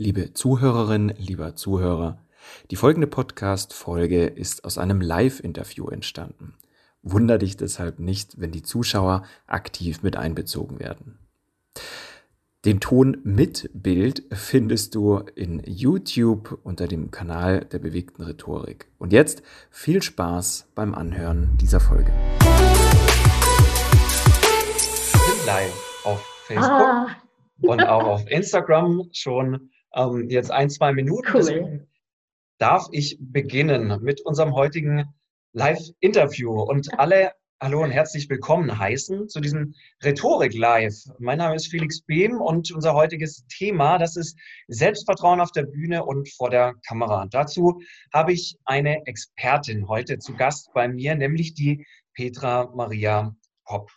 Liebe Zuhörerin, lieber Zuhörer, die folgende Podcast-Folge ist aus einem Live-Interview entstanden. Wunder dich deshalb nicht, wenn die Zuschauer aktiv mit einbezogen werden. Den Ton mit Bild findest du in YouTube unter dem Kanal der bewegten Rhetorik. Und jetzt viel Spaß beim Anhören dieser Folge. Live auf Facebook ah. und auch auf Instagram schon ähm, jetzt ein, zwei Minuten. Cool. darf ich beginnen mit unserem heutigen Live-Interview und alle Hallo und herzlich willkommen heißen zu diesem Rhetorik Live. Mein Name ist Felix Behm und unser heutiges Thema, das ist Selbstvertrauen auf der Bühne und vor der Kamera. Dazu habe ich eine Expertin heute zu Gast bei mir, nämlich die Petra Maria Hopp.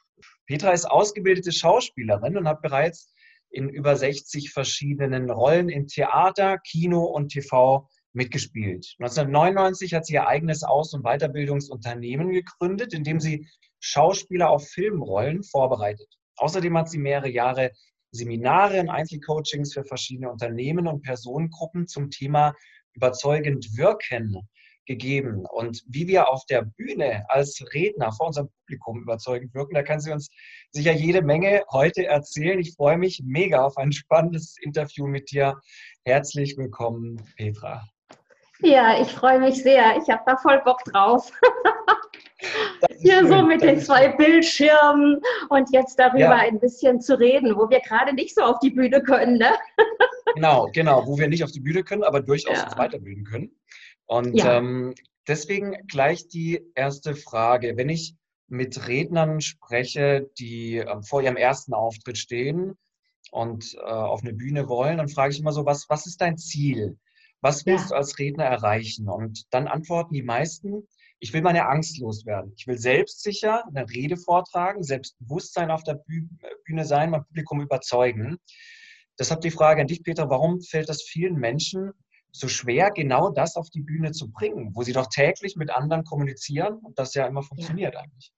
Petra ist ausgebildete Schauspielerin und hat bereits in über 60 verschiedenen Rollen in Theater, Kino und TV mitgespielt. 1999 hat sie ihr eigenes Aus- und Weiterbildungsunternehmen gegründet, in dem sie Schauspieler auf Filmrollen vorbereitet. Außerdem hat sie mehrere Jahre Seminare und Einzelcoachings für verschiedene Unternehmen und Personengruppen zum Thema überzeugend wirken gegeben. Und wie wir auf der Bühne als Redner vor unserem Publikum überzeugend wirken, da kann sie uns sicher jede Menge heute erzählen. Ich freue mich mega auf ein spannendes Interview mit dir. Herzlich willkommen, Petra. Ja, ich freue mich sehr. Ich habe da voll Bock drauf. Hier so mit den zwei. Bildschirmen und jetzt darüber ja. ein bisschen zu reden, wo wir gerade nicht so auf die Bühne können. Ne? Genau, genau, wo wir nicht auf die Bühne können, aber durchaus ja. uns weiterbilden können. Und ja. ähm, deswegen gleich die erste Frage. Wenn ich mit Rednern spreche, die äh, vor ihrem ersten Auftritt stehen und äh, auf eine Bühne wollen, dann frage ich immer so, was, was ist dein Ziel? Was willst ja. du als Redner erreichen? Und dann antworten die meisten, ich will meine Angst loswerden. Ich will selbstsicher eine Rede vortragen, Selbstbewusstsein auf der Bühne sein, mein Publikum überzeugen. Deshalb die Frage an dich, Peter, warum fällt das vielen Menschen so schwer, genau das auf die Bühne zu bringen, wo sie doch täglich mit anderen kommunizieren und das ja immer funktioniert ja. eigentlich.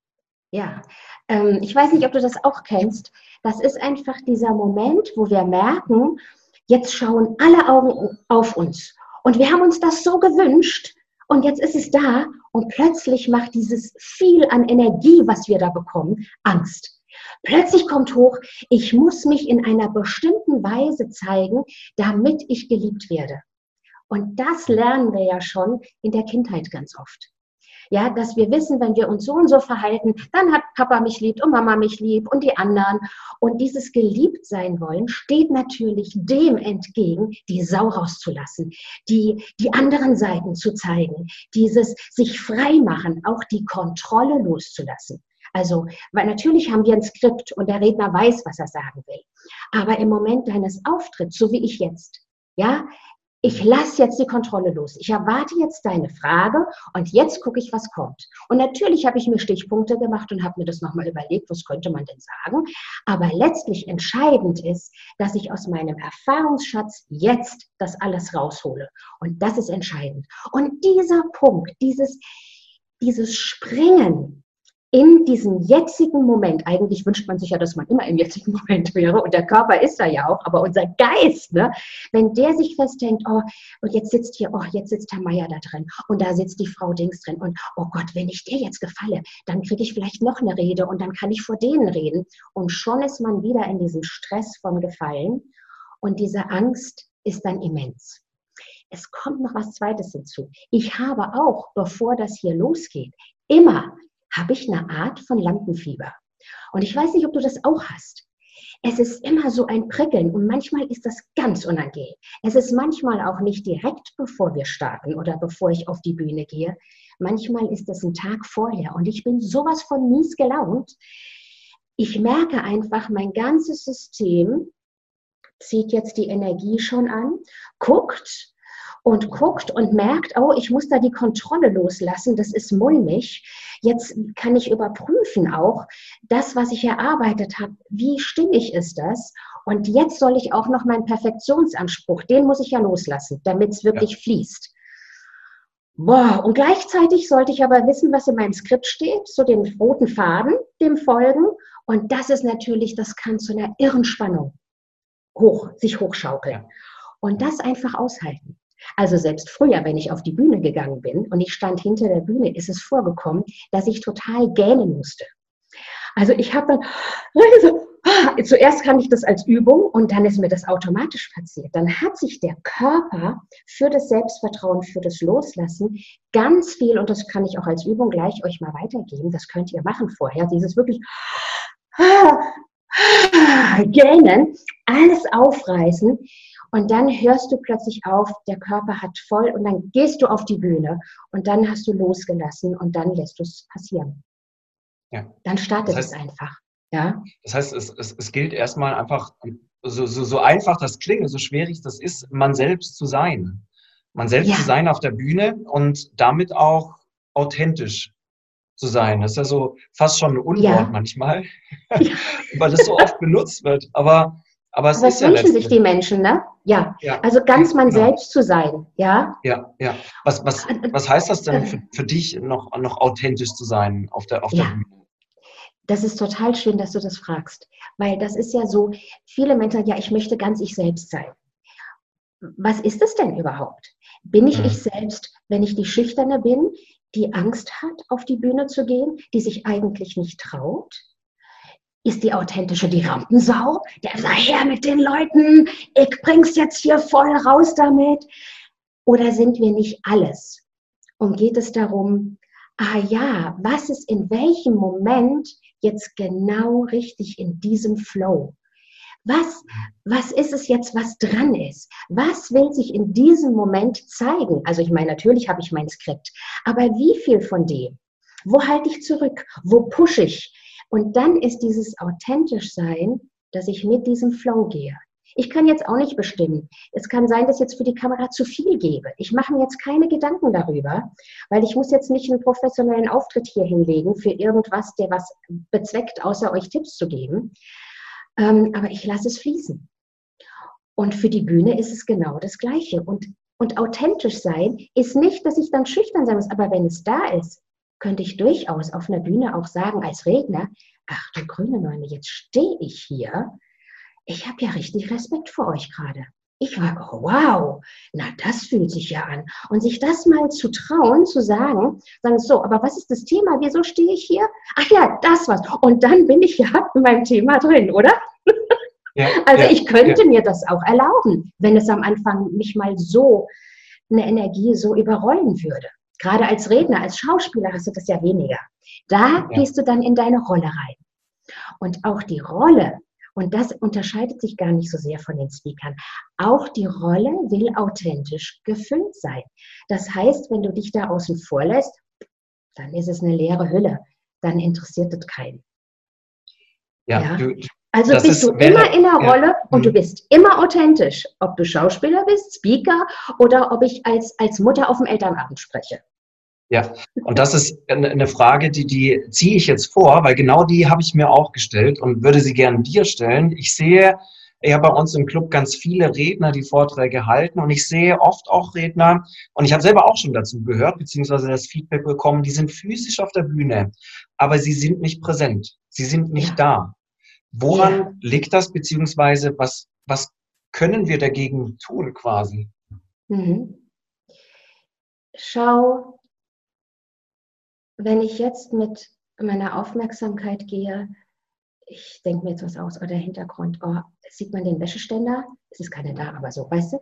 Ja, ähm, ich weiß nicht, ob du das auch kennst. Das ist einfach dieser Moment, wo wir merken, jetzt schauen alle Augen auf uns. Und wir haben uns das so gewünscht und jetzt ist es da und plötzlich macht dieses viel an Energie, was wir da bekommen, Angst. Plötzlich kommt hoch, ich muss mich in einer bestimmten Weise zeigen, damit ich geliebt werde. Und das lernen wir ja schon in der Kindheit ganz oft. Ja, dass wir wissen, wenn wir uns so und so verhalten, dann hat Papa mich lieb und Mama mich lieb und die anderen. Und dieses geliebt sein wollen steht natürlich dem entgegen, die Sau rauszulassen, die, die anderen Seiten zu zeigen, dieses sich frei machen, auch die Kontrolle loszulassen. Also, weil natürlich haben wir ein Skript und der Redner weiß, was er sagen will. Aber im Moment deines Auftritts, so wie ich jetzt, ja, ich lasse jetzt die Kontrolle los. Ich erwarte jetzt deine Frage und jetzt gucke ich, was kommt. Und natürlich habe ich mir Stichpunkte gemacht und habe mir das nochmal überlegt, was könnte man denn sagen. Aber letztlich entscheidend ist, dass ich aus meinem Erfahrungsschatz jetzt das alles raushole. Und das ist entscheidend. Und dieser Punkt, dieses, dieses Springen in diesem jetzigen Moment, eigentlich wünscht man sich ja, dass man immer im jetzigen Moment wäre und der Körper ist da ja auch, aber unser Geist, ne, wenn der sich festhängt, oh, und jetzt sitzt hier, oh, jetzt sitzt Herr Meier da drin und da sitzt die Frau Dings drin und oh Gott, wenn ich dir jetzt gefalle, dann kriege ich vielleicht noch eine Rede und dann kann ich vor denen reden und schon ist man wieder in diesem Stress von Gefallen und diese Angst ist dann immens. Es kommt noch was Zweites hinzu. Ich habe auch, bevor das hier losgeht, immer habe ich eine Art von Lampenfieber. Und ich weiß nicht, ob du das auch hast. Es ist immer so ein Prickeln und manchmal ist das ganz unangenehm. Es ist manchmal auch nicht direkt, bevor wir starten oder bevor ich auf die Bühne gehe. Manchmal ist es ein Tag vorher und ich bin sowas von mies gelaunt. Ich merke einfach, mein ganzes System zieht jetzt die Energie schon an, guckt, und guckt und merkt, oh, ich muss da die Kontrolle loslassen, das ist mulmig. Jetzt kann ich überprüfen auch, das, was ich erarbeitet habe, wie stimmig ist das? Und jetzt soll ich auch noch meinen Perfektionsanspruch, den muss ich ja loslassen, damit es wirklich ja. fließt. Boah, und gleichzeitig sollte ich aber wissen, was in meinem Skript steht, so den roten Faden, dem folgen. Und das ist natürlich, das kann zu einer irren Spannung hoch, sich hochschaukeln. Ja. Und das einfach aushalten. Also selbst früher, wenn ich auf die Bühne gegangen bin und ich stand hinter der Bühne, ist es vorgekommen, dass ich total gähnen musste. Also ich habe dann so, ah, zuerst kann ich das als Übung und dann ist mir das automatisch passiert. Dann hat sich der Körper für das Selbstvertrauen, für das Loslassen ganz viel, und das kann ich auch als Übung gleich euch mal weitergeben, das könnt ihr machen vorher, dieses wirklich gähnen, alles aufreißen und dann hörst du plötzlich auf, der Körper hat voll und dann gehst du auf die Bühne und dann hast du losgelassen und dann lässt du es passieren. Ja. Dann startet das heißt, es einfach. Ja? Das heißt, es, es, es gilt erstmal einfach, so, so, so einfach das klingt, so schwierig das ist, man selbst zu sein. Man selbst ja. zu sein auf der Bühne und damit auch authentisch zu sein. Das ist ja so fast schon ein Unwort ja. manchmal, weil es so oft benutzt wird. Aber, aber es aber ist ja wünschen sich die Menschen, ne? Ja. ja. Also ganz man genau. selbst zu sein, ja? Ja, ja. Was, was, was heißt das denn für, für dich, noch, noch authentisch zu sein auf der, auf der Bühne? Das ist total schön, dass du das fragst, weil das ist ja so, viele Menschen sagen, ja, ich möchte ganz ich selbst sein. Was ist es denn überhaupt? Bin ich mhm. ich selbst, wenn ich die Schüchterne bin, die Angst hat, auf die Bühne zu gehen, die sich eigentlich nicht traut? Ist die authentische die Rampensau? Der sagt, her mit den Leuten, ich bring's jetzt hier voll raus damit. Oder sind wir nicht alles? Und geht es darum, ah ja, was ist in welchem Moment jetzt genau richtig in diesem Flow? Was, was ist es jetzt, was dran ist? Was will sich in diesem Moment zeigen? Also ich meine, natürlich habe ich mein Skript, aber wie viel von dem? Wo halte ich zurück? Wo pushe ich? Und dann ist dieses authentisch sein, dass ich mit diesem Flow gehe. Ich kann jetzt auch nicht bestimmen. Es kann sein, dass ich jetzt für die Kamera zu viel gebe. Ich mache mir jetzt keine Gedanken darüber, weil ich muss jetzt nicht einen professionellen Auftritt hier hinlegen für irgendwas, der was bezweckt, außer euch Tipps zu geben. Ähm, aber ich lasse es fließen. Und für die Bühne ist es genau das Gleiche. Und, und authentisch sein ist nicht, dass ich dann schüchtern sein muss, aber wenn es da ist, könnte ich durchaus auf einer Bühne auch sagen als Redner, ach du grüne Neune, jetzt stehe ich hier. Ich habe ja richtig Respekt vor euch gerade. Ich war, oh, wow, na, das fühlt sich ja an. Und sich das mal zu trauen, zu sagen, sagen so, aber was ist das Thema? Wieso stehe ich hier? Ach ja, das was. Und dann bin ich ja in meinem Thema drin, oder? Ja, also ja, ich könnte ja. mir das auch erlauben, wenn es am Anfang mich mal so eine Energie so überrollen würde. Gerade als Redner, als Schauspieler hast du das ja weniger. Da gehst du dann in deine Rolle rein. Und auch die Rolle und das unterscheidet sich gar nicht so sehr von den Speakern. Auch die Rolle will authentisch gefüllt sein. Das heißt, wenn du dich da außen vor lässt, dann ist es eine leere Hülle. Dann interessiert es keinen. Ja, ja? Du, also bist du immer in der Rolle ja. und du mhm. bist immer authentisch, ob du Schauspieler bist, Speaker oder ob ich als, als Mutter auf dem Elternabend spreche. Ja, und das ist eine Frage, die, die ziehe ich jetzt vor, weil genau die habe ich mir auch gestellt und würde sie gerne dir stellen. Ich sehe ja bei uns im Club ganz viele Redner, die Vorträge halten und ich sehe oft auch Redner, und ich habe selber auch schon dazu gehört, beziehungsweise das Feedback bekommen, die sind physisch auf der Bühne, aber sie sind nicht präsent, sie sind nicht da. Woran ja. liegt das, beziehungsweise was, was können wir dagegen tun quasi? Mhm. Schau wenn ich jetzt mit meiner Aufmerksamkeit gehe, ich denke mir jetzt was aus, oder der Hintergrund, oh, sieht man den Wäscheständer? Es ist keiner da, aber so, weißt du?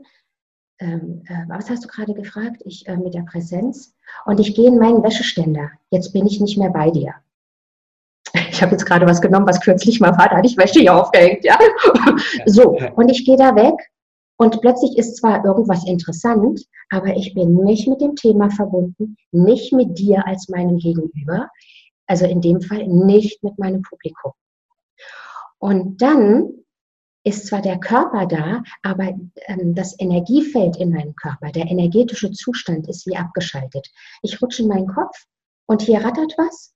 Ähm, äh, was hast du gerade gefragt? Ich äh, mit der Präsenz. Und ich gehe in meinen Wäscheständer. Jetzt bin ich nicht mehr bei dir. Ich habe jetzt gerade was genommen, was kürzlich mal war, da hatte ich Wäsche hier aufgehängt, ja. So, und ich gehe da weg und plötzlich ist zwar irgendwas interessant, aber ich bin nicht mit dem Thema verbunden, nicht mit dir als meinem Gegenüber, also in dem Fall nicht mit meinem Publikum. Und dann ist zwar der Körper da, aber ähm, das Energiefeld in meinem Körper, der energetische Zustand ist wie abgeschaltet. Ich rutsche in meinen Kopf und hier rattert was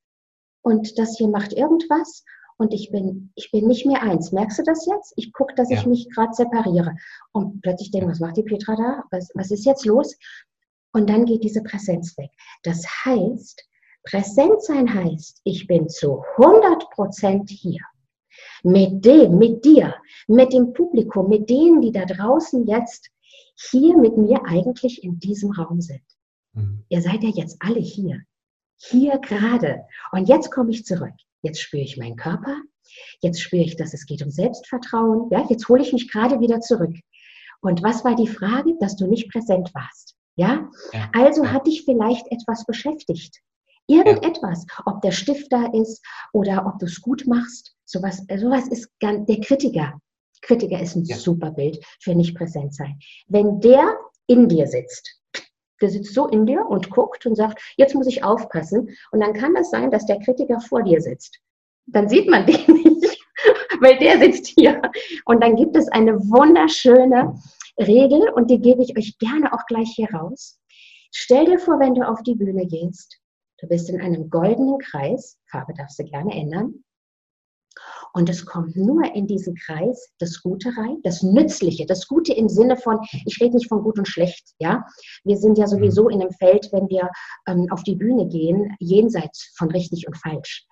und das hier macht irgendwas und ich bin, ich bin nicht mehr eins. Merkst du das jetzt? Ich gucke, dass ja. ich mich gerade separiere. Und plötzlich denke, was macht die Petra da? Was, was ist jetzt los? Und dann geht diese Präsenz weg. Das heißt, präsent sein heißt, ich bin zu 100 Prozent hier. Mit dem, mit dir, mit dem Publikum, mit denen, die da draußen jetzt hier mit mir eigentlich in diesem Raum sind. Mhm. Ihr seid ja jetzt alle hier. Hier gerade. Und jetzt komme ich zurück. Jetzt spüre ich meinen Körper. Jetzt spüre ich, dass es geht um Selbstvertrauen. Ja, jetzt hole ich mich gerade wieder zurück. Und was war die Frage? Dass du nicht präsent warst. Ja? ja. Also hat dich vielleicht etwas beschäftigt. Irgendetwas, ob der Stift da ist oder ob du es gut machst. Sowas, sowas ist ganz, der Kritiker. Kritiker ist ein ja. super Bild für nicht präsent sein. Wenn der in dir sitzt, der sitzt so in dir und guckt und sagt, jetzt muss ich aufpassen. Und dann kann das sein, dass der Kritiker vor dir sitzt. Dann sieht man den nicht, weil der sitzt hier. Und dann gibt es eine wunderschöne Regel und die gebe ich euch gerne auch gleich hier raus. Stell dir vor, wenn du auf die Bühne gehst, du bist in einem goldenen Kreis, Farbe darfst du gerne ändern, und es kommt nur in diesen Kreis das Gute rein, das Nützliche, das Gute im Sinne von, ich rede nicht von gut und schlecht, ja. Wir sind ja sowieso mhm. in einem Feld, wenn wir ähm, auf die Bühne gehen, jenseits von richtig und falsch.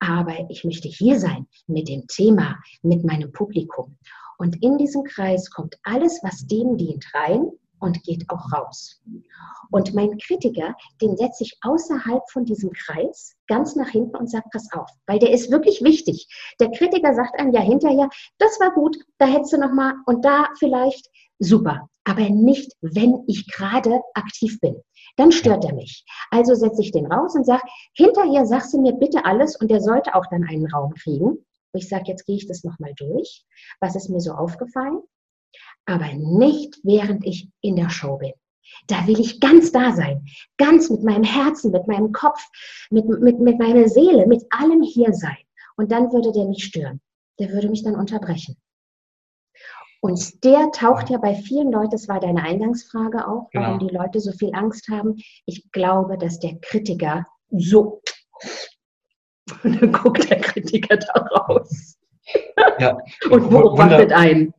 Aber ich möchte hier sein mit dem Thema, mit meinem Publikum. Und in diesem Kreis kommt alles, was dem dient, rein und geht auch raus. Und mein Kritiker, den setze ich außerhalb von diesem Kreis ganz nach hinten und sage, pass auf, weil der ist wirklich wichtig. Der Kritiker sagt einem ja hinterher, das war gut, da hättest du noch mal und da vielleicht super, aber nicht, wenn ich gerade aktiv bin. Dann stört er mich. Also setze ich den raus und sage, hinterher sagst du mir bitte alles und der sollte auch dann einen Raum kriegen ich sage, jetzt gehe ich das nochmal durch. Was ist mir so aufgefallen? Aber nicht, während ich in der Show bin. Da will ich ganz da sein, ganz mit meinem Herzen, mit meinem Kopf, mit, mit, mit meiner Seele, mit allem hier sein. Und dann würde der mich stören. Der würde mich dann unterbrechen. Und der taucht ja bei vielen Leuten, das war deine Eingangsfrage auch, warum genau. die Leute so viel Angst haben. Ich glaube, dass der Kritiker so und dann guckt der Kritiker da raus. Ja, und beobachtet einen.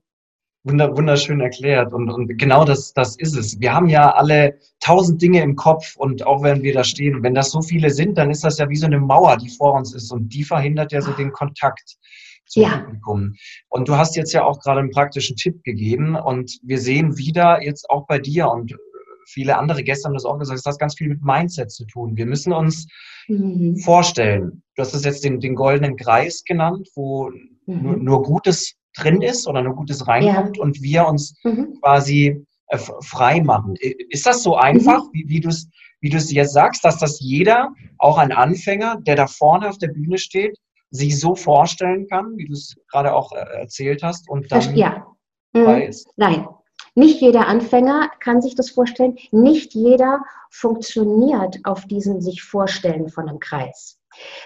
Wunder, wunderschön erklärt. Und, und genau das, das ist es. Wir haben ja alle tausend Dinge im Kopf und auch wenn wir da stehen, wenn das so viele sind, dann ist das ja wie so eine Mauer, die vor uns ist und die verhindert ja so den Kontakt zum ja. Publikum. Und du hast jetzt ja auch gerade einen praktischen Tipp gegeben und wir sehen wieder jetzt auch bei dir und viele andere Gäste haben das auch gesagt, es hat ganz viel mit Mindset zu tun. Wir müssen uns mhm. vorstellen, du hast es jetzt den, den goldenen Kreis genannt, wo mhm. nur, nur, Gutes drin ist oder nur Gutes reinkommt ja. und wir uns mhm. quasi äh, frei machen. Ist das so einfach, mhm. wie, wie du es wie du es jetzt sagst, dass das jeder, auch ein Anfänger, der da vorne auf der Bühne steht, sich so vorstellen kann, wie du es gerade auch äh, erzählt hast und dann ja. Mhm. Nein, nicht jeder Anfänger kann sich das vorstellen. Nicht jeder funktioniert auf diesem sich Vorstellen von einem Kreis.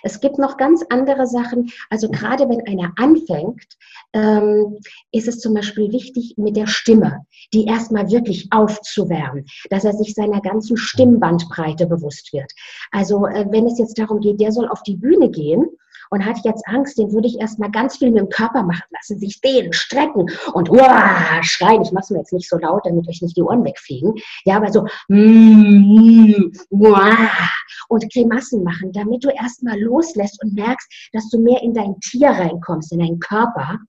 Es gibt noch ganz andere Sachen. Also gerade wenn einer anfängt, ähm, ist es zum Beispiel wichtig mit der Stimme, die erstmal wirklich aufzuwärmen, dass er sich seiner ganzen Stimmbandbreite bewusst wird. Also äh, wenn es jetzt darum geht, der soll auf die Bühne gehen und hat jetzt Angst, den würde ich erstmal ganz viel mit dem Körper machen lassen, sich dehnen, strecken und uah, schreien. Ich mache es mir jetzt nicht so laut, damit euch nicht die Ohren wegfliegen. Ja, aber so mm, uah, und Grimassen machen, damit du erstmal loslässt und merkst, dass du mehr in dein Tier reinkommst, in deinen Körper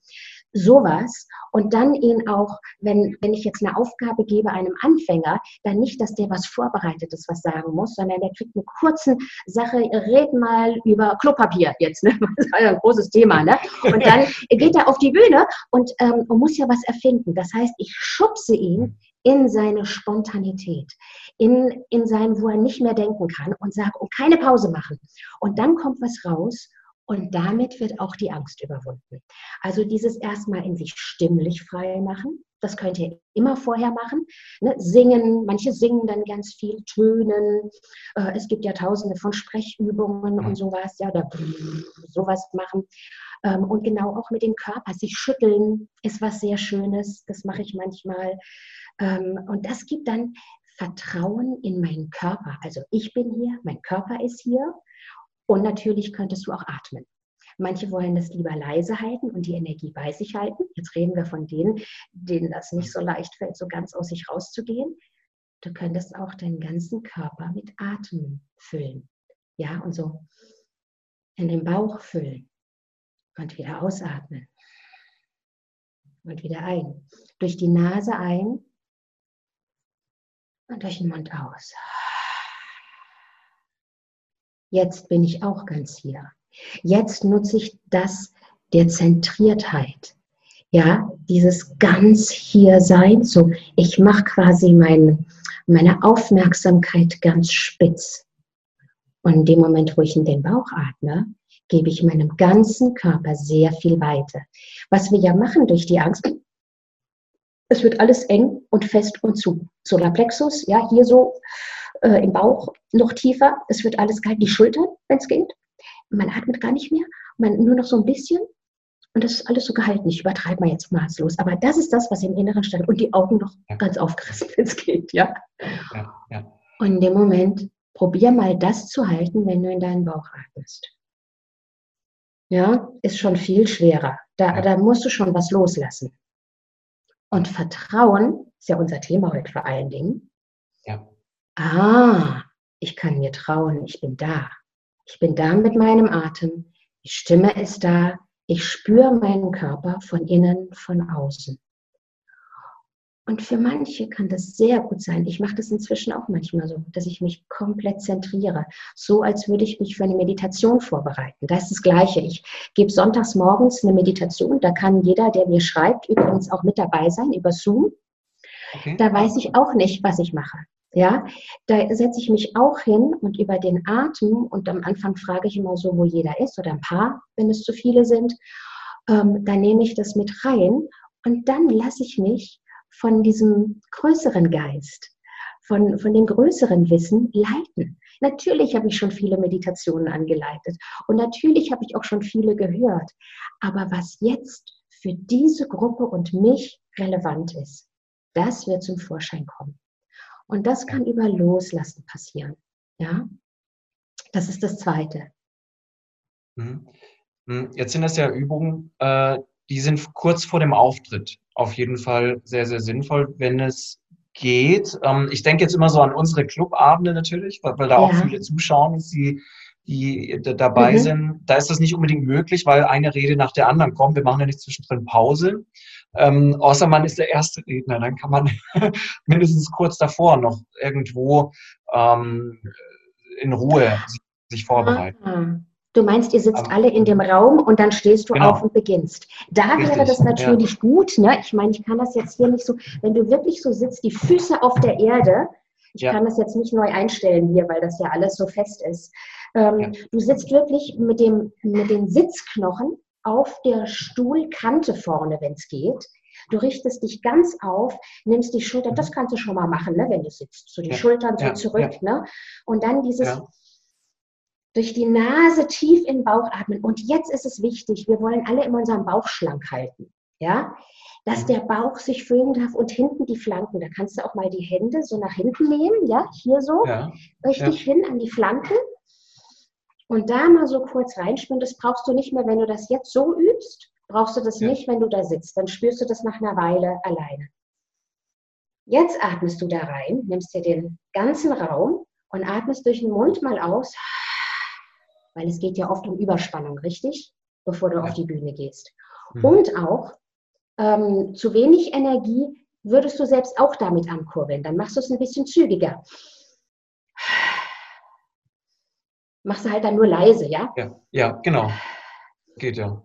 sowas und dann ihn auch, wenn, wenn ich jetzt eine Aufgabe gebe einem Anfänger, dann nicht, dass der was Vorbereitetes was sagen muss, sondern der kriegt eine kurze Sache, red mal über Klopapier jetzt, ne? Das war ja ein großes Thema, ne? Und dann geht er auf die Bühne und, ähm, und muss ja was erfinden. Das heißt, ich schubse ihn in seine Spontanität, in, in sein, wo er nicht mehr denken kann und sage, und keine Pause machen. Und dann kommt was raus und damit wird auch die Angst überwunden. Also dieses erstmal in sich stimmlich frei machen. Das könnt ihr immer vorher machen. Ne? Singen, manche singen dann ganz viel, tönen. Äh, es gibt ja tausende von Sprechübungen und sowas, ja, oder sowas machen. Ähm, und genau auch mit dem Körper, sich schütteln ist was sehr Schönes. Das mache ich manchmal. Ähm, und das gibt dann Vertrauen in meinen Körper. Also ich bin hier, mein Körper ist hier und natürlich könntest du auch atmen. Manche wollen das lieber leise halten und die Energie bei sich halten. Jetzt reden wir von denen, denen das nicht so leicht fällt, so ganz aus sich rauszugehen. Du könntest auch deinen ganzen Körper mit Atem füllen. Ja, und so in den Bauch füllen und wieder ausatmen. Und wieder ein. Durch die Nase ein Und durch den Mund aus. Jetzt bin ich auch ganz hier. Jetzt nutze ich das der Zentriertheit. Ja, dieses ganz hier sein. So, ich mache quasi mein, meine Aufmerksamkeit ganz spitz. Und in dem Moment, wo ich in den Bauch atme, gebe ich meinem ganzen Körper sehr viel Weite. Was wir ja machen durch die Angst, es wird alles eng und fest und zu. Solarplexus, ja, hier so äh, im Bauch noch tiefer. Es wird alles kalt, die Schultern, wenn es geht. Man atmet gar nicht mehr, man nur noch so ein bisschen. Und das ist alles so gehalten. Ich übertreibe mal jetzt maßlos. Aber das ist das, was im Inneren stand. Und die Augen noch ja. ganz aufgerissen, wenn es geht, ja? Ja, ja. Und in dem Moment, probier mal das zu halten, wenn du in deinen Bauch atmest. Ja, ist schon viel schwerer. Da, da musst du schon was loslassen. Und Vertrauen ist ja unser Thema heute vor allen Dingen. Ah, ich kann mir trauen, ich bin da. Ich bin da mit meinem Atem. Die Stimme ist da. Ich spüre meinen Körper von innen, von außen. Und für manche kann das sehr gut sein. Ich mache das inzwischen auch manchmal so, dass ich mich komplett zentriere. So, als würde ich mich für eine Meditation vorbereiten. Das ist das Gleiche. Ich gebe sonntags morgens eine Meditation. Da kann jeder, der mir schreibt, übrigens auch mit dabei sein über Zoom. Okay. Da weiß ich auch nicht, was ich mache. Ja, da setze ich mich auch hin und über den Atem und am Anfang frage ich immer so, wo jeder ist oder ein paar, wenn es zu viele sind. Ähm, dann nehme ich das mit rein und dann lasse ich mich von diesem größeren Geist, von, von dem größeren Wissen leiten. Natürlich habe ich schon viele Meditationen angeleitet und natürlich habe ich auch schon viele gehört. Aber was jetzt für diese Gruppe und mich relevant ist, das wird zum Vorschein kommen. Und das kann über Loslassen passieren. Ja, das ist das Zweite. Mhm. Mhm. Jetzt sind das ja Übungen, äh, die sind kurz vor dem Auftritt auf jeden Fall sehr, sehr sinnvoll, wenn es geht. Ähm, ich denke jetzt immer so an unsere Clubabende natürlich, weil, da ja. auch viele zuschauen, die, die dabei mhm. sind. Da ist das nicht unbedingt möglich, weil eine Rede nach der anderen kommt. Wir machen ja nicht zwischendrin Pause. Ähm, außer man ist der erste Redner, dann kann man mindestens kurz davor noch irgendwo ähm, in Ruhe sich, vorbereiten. Ah. Du meinst, ihr sitzt Aber, alle in dem Raum und dann stehst du genau. auf und beginnst. Da Richtig, wäre das natürlich ja. gut. Ne? Ich meine, ich kann das jetzt hier nicht so, wenn du wirklich so sitzt, die Füße auf der Erde, ich ja. kann das jetzt nicht neu einstellen hier, weil das ja alles so fest ist. Ähm, ja. Du sitzt wirklich mit, dem, mit den Sitzknochen auf der Stuhlkante vorne, wenn es geht. Du richtest dich ganz auf, nimmst die Schultern, das kannst du schon mal machen, ne, wenn du sitzt. So die Schultern so zurück. Ne? Und dann dieses durch die Nase tief in den Bauch atmen. Und jetzt ist es wichtig, wir wollen alle immer unseren Bauch schlank halten. Ja, dass mhm. der Bauch sich füllen darf und hinten die Flanken. Da kannst du auch mal die Hände so nach hinten nehmen, ja, hier so, ja. richtig ja. hin an die Flanken. Und da mal so kurz reinspüren, das brauchst du nicht mehr, wenn du das jetzt so übst, brauchst du das ja. nicht, wenn du da sitzt. Dann spürst du das nach einer Weile alleine. Jetzt atmest du da rein, nimmst dir den ganzen Raum und atmest durch den Mund mal aus weil es geht ja oft um Überspannung, richtig? Bevor du ja. auf die Bühne gehst. Mhm. Und auch ähm, zu wenig Energie würdest du selbst auch damit ankurbeln. Dann machst du es ein bisschen zügiger. Machst du halt dann nur leise, ja? Ja, ja genau. Geht ja.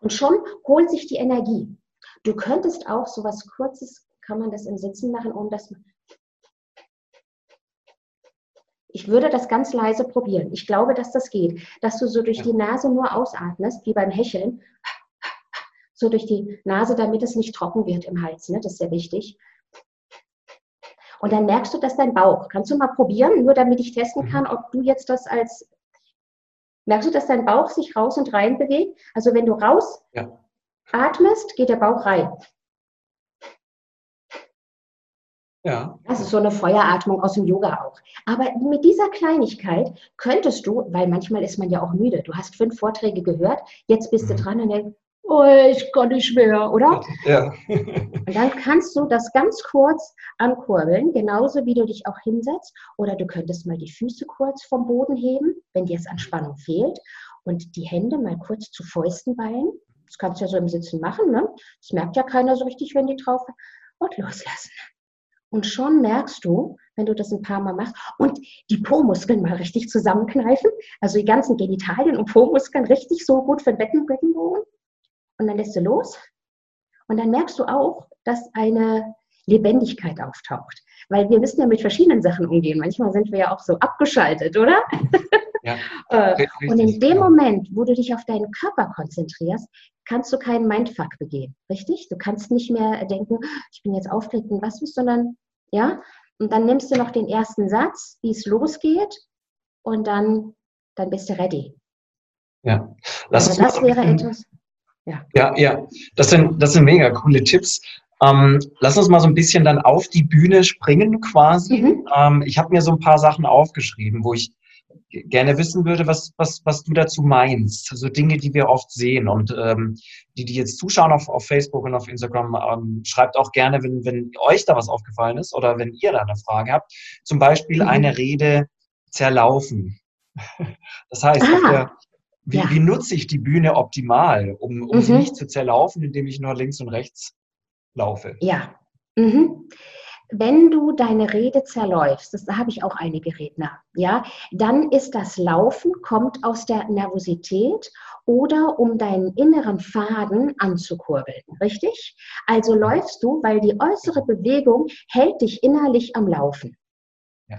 Und schon holt sich die Energie. Du könntest auch so was Kurzes, kann man das im Sitzen machen, um das ich würde das ganz leise probieren. Ich glaube, dass das geht. Dass du so durch ja. die Nase nur ausatmest, wie beim Hecheln. So durch die Nase, damit es nicht trocken wird im Hals. Ne? Das ist sehr wichtig. Und dann merkst du, dass dein Bauch, kannst du mal probieren, nur damit ich testen kann, mhm. ob du jetzt das als, merkst du, dass dein Bauch sich raus und rein bewegt? Also wenn du raus ja. atmest, geht der Bauch rein. Ja. Das ist so eine Feueratmung aus dem Yoga auch. Aber mit dieser Kleinigkeit könntest du, weil manchmal ist man ja auch müde, du hast fünf Vorträge gehört, jetzt bist mhm. du dran und denkst, oh, ich kann nicht mehr, oder? Ja. und dann kannst du das ganz kurz ankurbeln, genauso wie du dich auch hinsetzt. Oder du könntest mal die Füße kurz vom Boden heben, wenn dir jetzt an Spannung fehlt. Und die Hände mal kurz zu Fäusten ballen. Das kannst du ja so im Sitzen machen. Ne? Das merkt ja keiner so richtig, wenn die drauf und loslassen Und schon merkst du, wenn du das ein paar Mal machst, und die Po-Muskeln mal richtig zusammenkneifen, also die ganzen Genitalien und Po-Muskeln richtig so gut für den Beckenbogen. Und dann lässt du los. Und dann merkst du auch, dass eine Lebendigkeit auftaucht. Weil wir müssen ja mit verschiedenen Sachen umgehen. Manchmal sind wir ja auch so abgeschaltet, oder? Ja, äh, und in dem Moment, wo du dich auf deinen Körper konzentrierst, kannst du keinen Mindfuck begehen, richtig? Du kannst nicht mehr denken, ich bin jetzt aufgeregt und was ist, sondern ja, und dann nimmst du noch den ersten Satz, wie es losgeht und dann, dann bist du ready. Ja, Lass also das wäre etwas. Ja. ja, ja, das sind, das sind mega coole Tipps. Ähm, lass uns mal so ein bisschen dann auf die Bühne springen quasi. Mhm. Ähm, ich habe mir so ein paar Sachen aufgeschrieben, wo ich gerne wissen würde, was, was, was du dazu meinst. So also Dinge, die wir oft sehen. Und ähm, die, die jetzt zuschauen auf, auf Facebook und auf Instagram, ähm, schreibt auch gerne, wenn, wenn euch da was aufgefallen ist oder wenn ihr da eine Frage habt. Zum Beispiel mhm. eine Rede zerlaufen. Das heißt, ah, der, wie, ja. wie, nutze ich die Bühne optimal, um, um mhm. sie nicht zu zerlaufen, indem ich nur links und rechts laufe? Ja. Mhm wenn du deine Rede zerläufst, das habe ich auch einige Redner, ja, dann ist das Laufen, kommt aus der Nervosität oder um deinen inneren Faden anzukurbeln, richtig? Also läufst du, weil die äußere Bewegung hält dich innerlich am Laufen. Ja.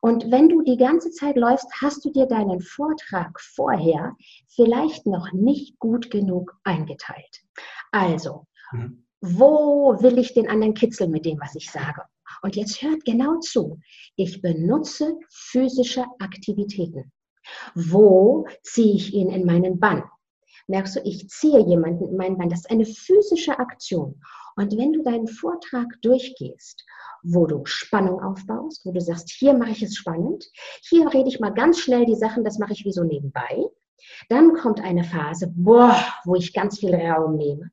Und wenn du die ganze Zeit läufst, hast du dir deinen Vortrag vorher vielleicht noch nicht gut genug eingeteilt. Also, mhm wo will ich den anderen kitzeln mit dem, was ich sage? Und jetzt hört genau zu. Ich benutze physische Aktivitäten. Wo ziehe ich ihn in meinen Bann? Merkst du, ich ziehe jemanden in meinen Bann. Das ist eine physische Aktion. Und wenn du deinen Vortrag durchgehst, wo du Spannung aufbaust, wo du sagst, hier mache ich es spannend, hier rede ich mal ganz schnell die Sachen, das mache ich wie so nebenbei. Dann kommt eine Phase, boah, wo ich ganz viel Raum nehme.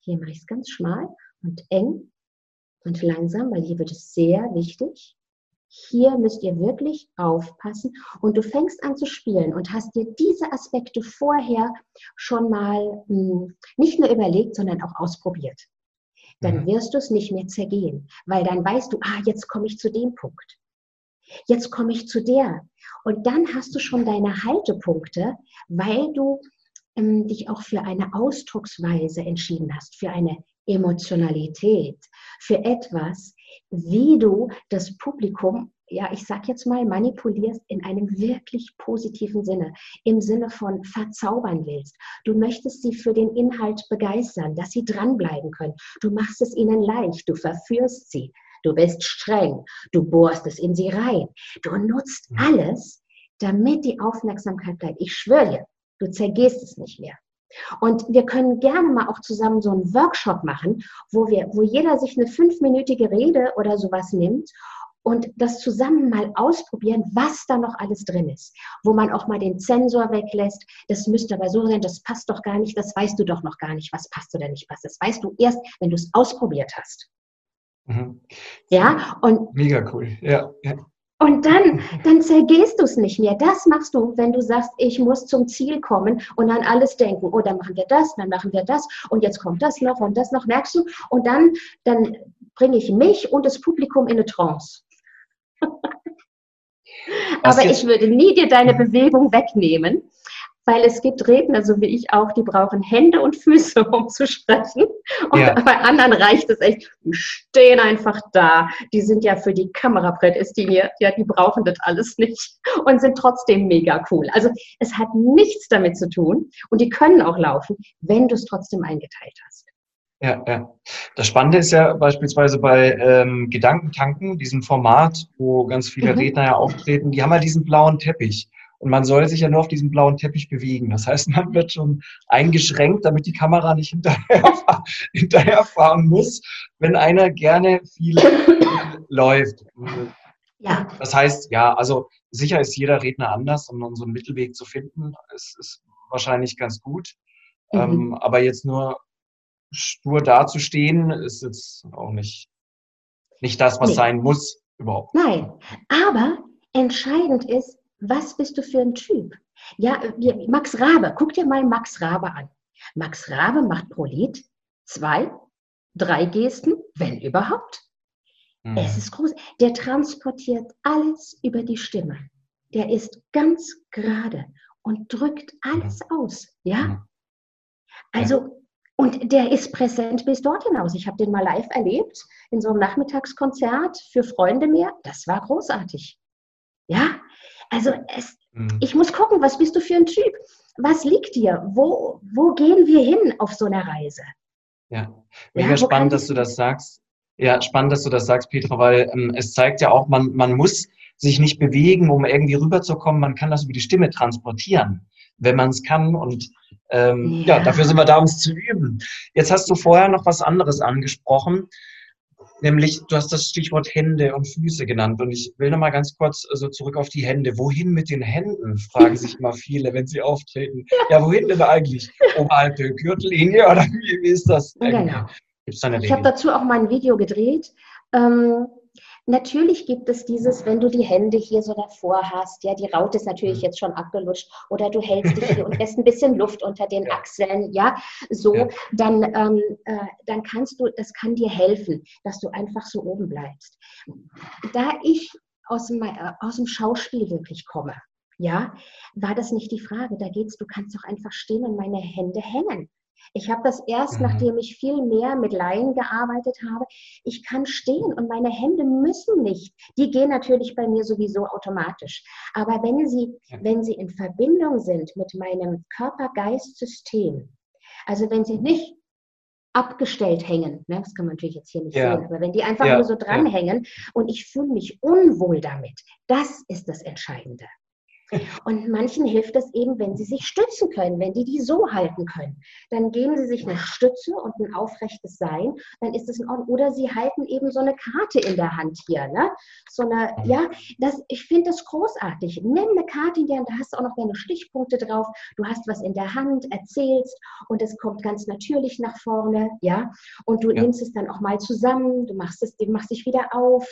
Hier mache ich es ganz schmal und eng und langsam, weil hier wird es sehr wichtig. Hier müsst ihr wirklich aufpassen und du fängst an zu spielen und hast dir diese Aspekte vorher schon mal mh, hm, nicht nur überlegt, sondern auch ausprobiert. Dann mhm. wirst du es nicht mehr zergehen, weil dann weißt du, ah, jetzt komme ich zu dem Punkt. Jetzt komme ich zu der. Und dann hast du schon deine Haltepunkte, weil du ähm, dich auch für eine Ausdrucksweise entschieden hast, für eine Emotionalität, für etwas, wie du das Publikum, ja, ich sag jetzt mal, manipulierst in einem wirklich positiven Sinne, im Sinne von verzaubern willst. Du möchtest sie für den Inhalt begeistern, dass sie dranbleiben können. Du machst es ihnen leicht, du verführst sie. Du bist streng, du bohrst es in sie rein. Du nutzt alles, damit die Aufmerksamkeit bleibt. Ich schwöre dir, Du zergehst es nicht mehr. Und wir können gerne mal auch zusammen so einen Workshop machen, wo wir, wo jeder sich eine fünfminütige Rede oder sowas nimmt und das zusammen mal ausprobieren, was da noch alles drin ist. Wo man auch mal den Zensor weglässt. Das müsste aber so sein, das passt doch gar nicht, das weißt du doch noch gar nicht, was passt oder nicht passt. Das weißt du erst, wenn du es ausprobiert hast. Mhm. Ja, und. Mega cool, ja. ja. Und dann, dann zergehst du es nicht mehr. Das machst du, wenn du sagst, ich muss zum Ziel kommen und an alles denken. Oh, dann machen wir das, dann machen wir das und jetzt kommt das noch und das noch, merkst du? Und dann, dann bringe ich mich und das Publikum in eine Trance. Aber ich würde nie dir deine Bewegung wegnehmen, weil es gibt Redner, so wie ich auch, die brauchen Hände und Füße, um zu sprechen. Und ja. bei anderen reicht es echt, die stehen einfach da. Die sind ja für die Kamera prädestiniert, ja, die brauchen das alles nicht und sind trotzdem mega cool. Also es hat nichts damit zu tun und die können auch laufen, wenn du es trotzdem eingeteilt hast. Ja, ja. Das Spannende ist ja beispielsweise bei ähm, Gedankentanken, diesem Format, wo ganz viele mhm. Redner ja auftreten, die haben ja diesen blauen Teppich. Und man soll sich ja nur auf diesem blauen Teppich bewegen. Das heißt, man wird schon eingeschränkt, damit die Kamera nicht hinterher, hinterherfahren muss, wenn einer gerne viel läuft. Ja. Das heißt, ja, also sicher ist jeder Redner anders und so einen Mittelweg zu finden, ist, ist wahrscheinlich ganz gut. Mhm. Ähm, aber jetzt nur stur dazustehen, ist jetzt auch nicht, nicht das, was nee. sein muss überhaupt. Nein, aber entscheidend ist, was bist du für ein Typ? Ja, Max Rabe, guck dir mal Max Rabe an. Max Rabe macht pro Lied zwei, drei Gesten, wenn überhaupt. Mhm. Es ist groß. Der transportiert alles über die Stimme. Der ist ganz gerade und drückt alles mhm. aus. Ja? Mhm. Also, und der ist präsent bis dort hinaus. Ich habe den mal live erlebt in so einem Nachmittagskonzert für Freunde mir. Das war großartig. Ja, also es, mhm. ich muss gucken, was bist du für ein Typ? Was liegt dir? Wo, wo gehen wir hin auf so einer Reise? Ja, mega ja, spannend, dass du das sagst. Ja, spannend, dass du das sagst, Petra, weil ähm, es zeigt ja auch, man, man muss sich nicht bewegen, um irgendwie rüberzukommen. Man kann das über die Stimme transportieren, wenn man es kann. Und ähm, ja. ja, dafür sind wir da, um es zu üben. Jetzt hast du vorher noch was anderes angesprochen, nämlich du hast das Stichwort Hände und Füße genannt. Und ich will nochmal ganz kurz so also zurück auf die Hände. Wohin mit den Händen, fragen sich immer viele, wenn sie auftreten. Ja, wohin denn eigentlich? Oberhalb der Gürtellinie oder wie ist das? Genau. ich habe dazu auch mal ein Video gedreht. Ähm, Natürlich gibt es dieses, wenn du die Hände hier so davor hast, ja, die Raute ist natürlich mhm. jetzt schon abgelutscht, oder du hältst dich hier und lässt ein bisschen Luft unter den Achseln, ja, so, ja. Dann, ähm, äh, dann kannst du, das kann dir helfen, dass du einfach so oben bleibst. Da ich aus dem, äh, aus dem Schauspiel wirklich komme, ja, war das nicht die Frage. Da geht's, du kannst doch einfach stehen und meine Hände hängen. Ich habe das erst, mhm. nachdem ich viel mehr mit Laien gearbeitet habe. Ich kann stehen und meine Hände müssen nicht. Die gehen natürlich bei mir sowieso automatisch. Aber wenn sie, wenn sie in Verbindung sind mit meinem Körper-Geist-System, also wenn sie nicht abgestellt hängen. Ne? Das kann man natürlich jetzt hier nicht ja. sehen, aber wenn die einfach ja. nur so dranhängen ja. und ich fühle mich unwohl damit, das ist das Entscheidende. Und manchen hilft es eben, wenn sie sich stützen können, wenn die die so halten können. Dann geben sie sich eine Stütze und ein aufrechtes Sein, dann ist es in Ordnung. Oder sie halten eben so eine Karte in der Hand hier. Ne? So eine, ja, das, ich finde das großartig. Nimm eine Karte in der Hand, da hast du auch noch deine Stichpunkte drauf. Du hast was in der Hand, erzählst und es kommt ganz natürlich nach vorne, ja. Und du ja. nimmst es dann auch mal zusammen, du machst es, du machst dich wieder auf.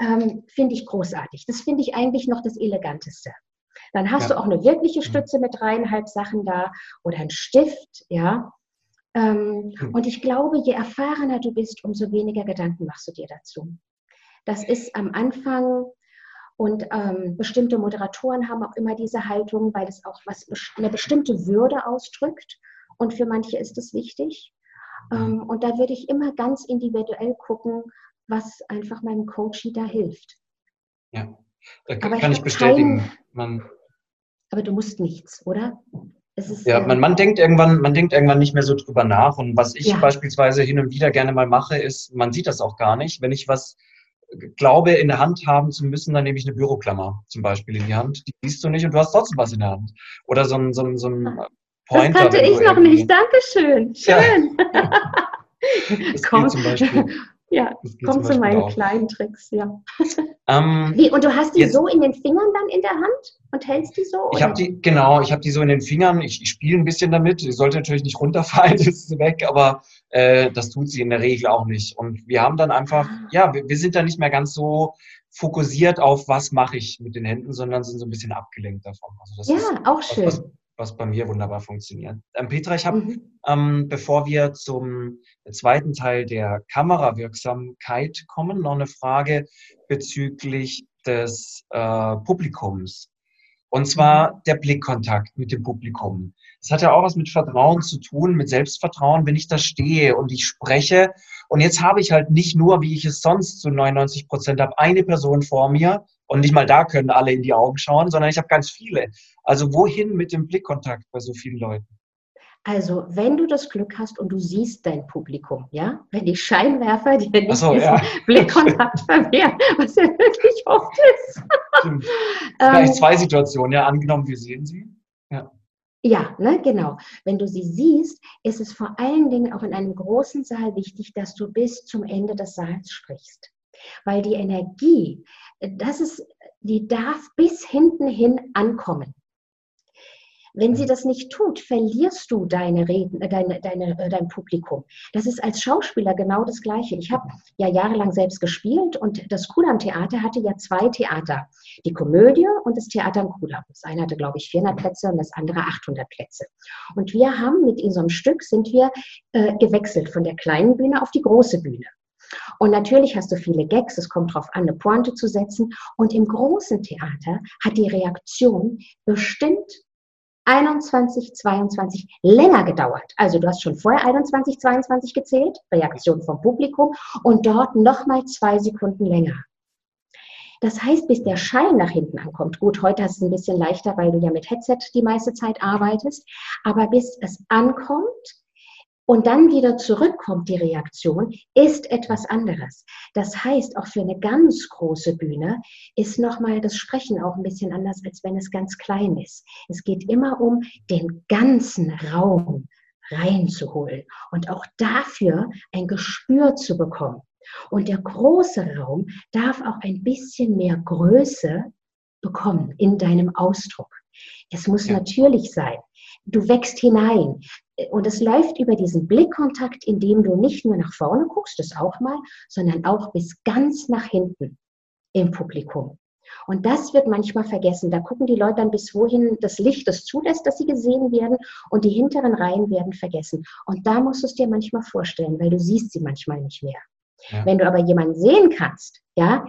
Ähm, finde ich großartig. Das finde ich eigentlich noch das Eleganteste. Dann hast ja. du auch eine wirkliche mhm. Stütze mit dreieinhalb Sachen da oder ein Stift, ja. Ähm, mhm. Und ich glaube, je erfahrener du bist, umso weniger Gedanken machst du dir dazu. Das ist am Anfang und ähm, bestimmte Moderatoren haben auch immer diese Haltung, weil es auch was, eine bestimmte Würde ausdrückt. Und für manche ist es wichtig. Ähm, und da würde ich immer ganz individuell gucken, was einfach meinem Coachie da hilft. Ja, da kann, kann ich bestätigen. Kein, man, aber du musst nichts, oder? Ist, ja, man, man, denkt irgendwann, man denkt irgendwann nicht mehr so drüber nach. Und was ich ja. beispielsweise hin und wieder gerne mal mache, ist, man sieht das auch gar nicht. Wenn ich was glaube, in der Hand haben zu müssen, dann nehme ich eine Büroklammer zum Beispiel in die Hand. Die siehst du nicht und du hast trotzdem was in der Hand. Oder so ein, so ein, so ein ah. Pointer. Das kannte ich noch nicht. Dankeschön. Schön. Ja. Komm. Ja, komm zu meinen auch. kleinen Tricks, ja. Ähm, Wie, und du hast die jetzt, so in den Fingern dann in der Hand und hältst die so? Ich habe die, genau, ich habe die so in den Fingern. Ich, ich spiele ein bisschen damit. Die sollte natürlich nicht runterfallen, das ist weg, aber äh, das tut sie in der Regel auch nicht. Und wir haben dann einfach, ah. ja, wir, wir sind dann nicht mehr ganz so fokussiert auf, was mache ich mit den Händen, sondern sind so ein bisschen abgelenkt davon. Also ja, auch schön. Was, was bei mir wunderbar funktioniert. Ähm, Petra, ich habe, mhm. ähm, bevor wir zum zweiten Teil der Kamerawirksamkeit kommen, noch eine Frage bezüglich des äh, Publikums. Und zwar mhm. der Blickkontakt mit dem Publikum. Das hat ja auch was mit Vertrauen zu tun, mit Selbstvertrauen, wenn ich da stehe und ich spreche. Und jetzt habe ich halt nicht nur, wie ich es sonst zu 99 Prozent habe, eine Person vor mir und nicht mal da können alle in die Augen schauen, sondern ich habe ganz viele. Also wohin mit dem Blickkontakt bei so vielen Leuten? Also, wenn du das Glück hast und du siehst dein Publikum, ja, wenn die Scheinwerfer dir nicht so, diesen ja. Blickkontakt verwehren, was ja wirklich oft ist. Stimmt. Vielleicht ähm, zwei Situationen, ja, angenommen, wir sehen sie. Ja. Ja, ne, genau. Wenn du sie siehst, ist es vor allen Dingen auch in einem großen Saal wichtig, dass du bis zum Ende des Saals sprichst. Weil die Energie, das ist, die darf bis hinten hin ankommen. Wenn sie das nicht tut, verlierst du deine Reden, äh, deine, deine, äh, dein Publikum. Das ist als Schauspieler genau das Gleiche. Ich habe ja jahrelang selbst gespielt und das Kudamm Theater hatte ja zwei Theater. Die Komödie und das Theater am Kudamm. Das eine hatte, glaube ich, 400 Plätze und das andere 800 Plätze. Und wir haben mit unserem Stück sind wir äh, gewechselt von der kleinen Bühne auf die große Bühne. Und natürlich hast du viele Gags, es kommt darauf an, eine Pointe zu setzen. Und im großen Theater hat die Reaktion bestimmt 21, 22 länger gedauert. Also du hast schon vorher 21, 22 gezählt, Reaktion vom Publikum, und dort nochmal zwei Sekunden länger. Das heißt, bis der Schein nach hinten ankommt, gut, heute du es ein bisschen leichter, weil du ja mit Headset die meiste Zeit arbeitest, aber bis es ankommt, und dann wieder zurückkommt die Reaktion, ist etwas anderes. Das heißt, auch für eine ganz große Bühne ist nochmal das Sprechen auch ein bisschen anders, als wenn es ganz klein ist. Es geht immer um den ganzen Raum reinzuholen und auch dafür ein Gespür zu bekommen. Und der große Raum darf auch ein bisschen mehr Größe bekommen in deinem Ausdruck. Es muss ja. natürlich sein. Du wächst hinein. Und es läuft über diesen Blickkontakt, indem du nicht nur nach vorne guckst, das auch mal, sondern auch bis ganz nach hinten im Publikum. Und das wird manchmal vergessen. Da gucken die Leute dann bis wohin das Licht es zulässt, dass sie gesehen werden und die hinteren Reihen werden vergessen. Und da musst du es dir manchmal vorstellen, weil du siehst sie manchmal nicht mehr. Ja. Wenn du aber jemanden sehen kannst, ja,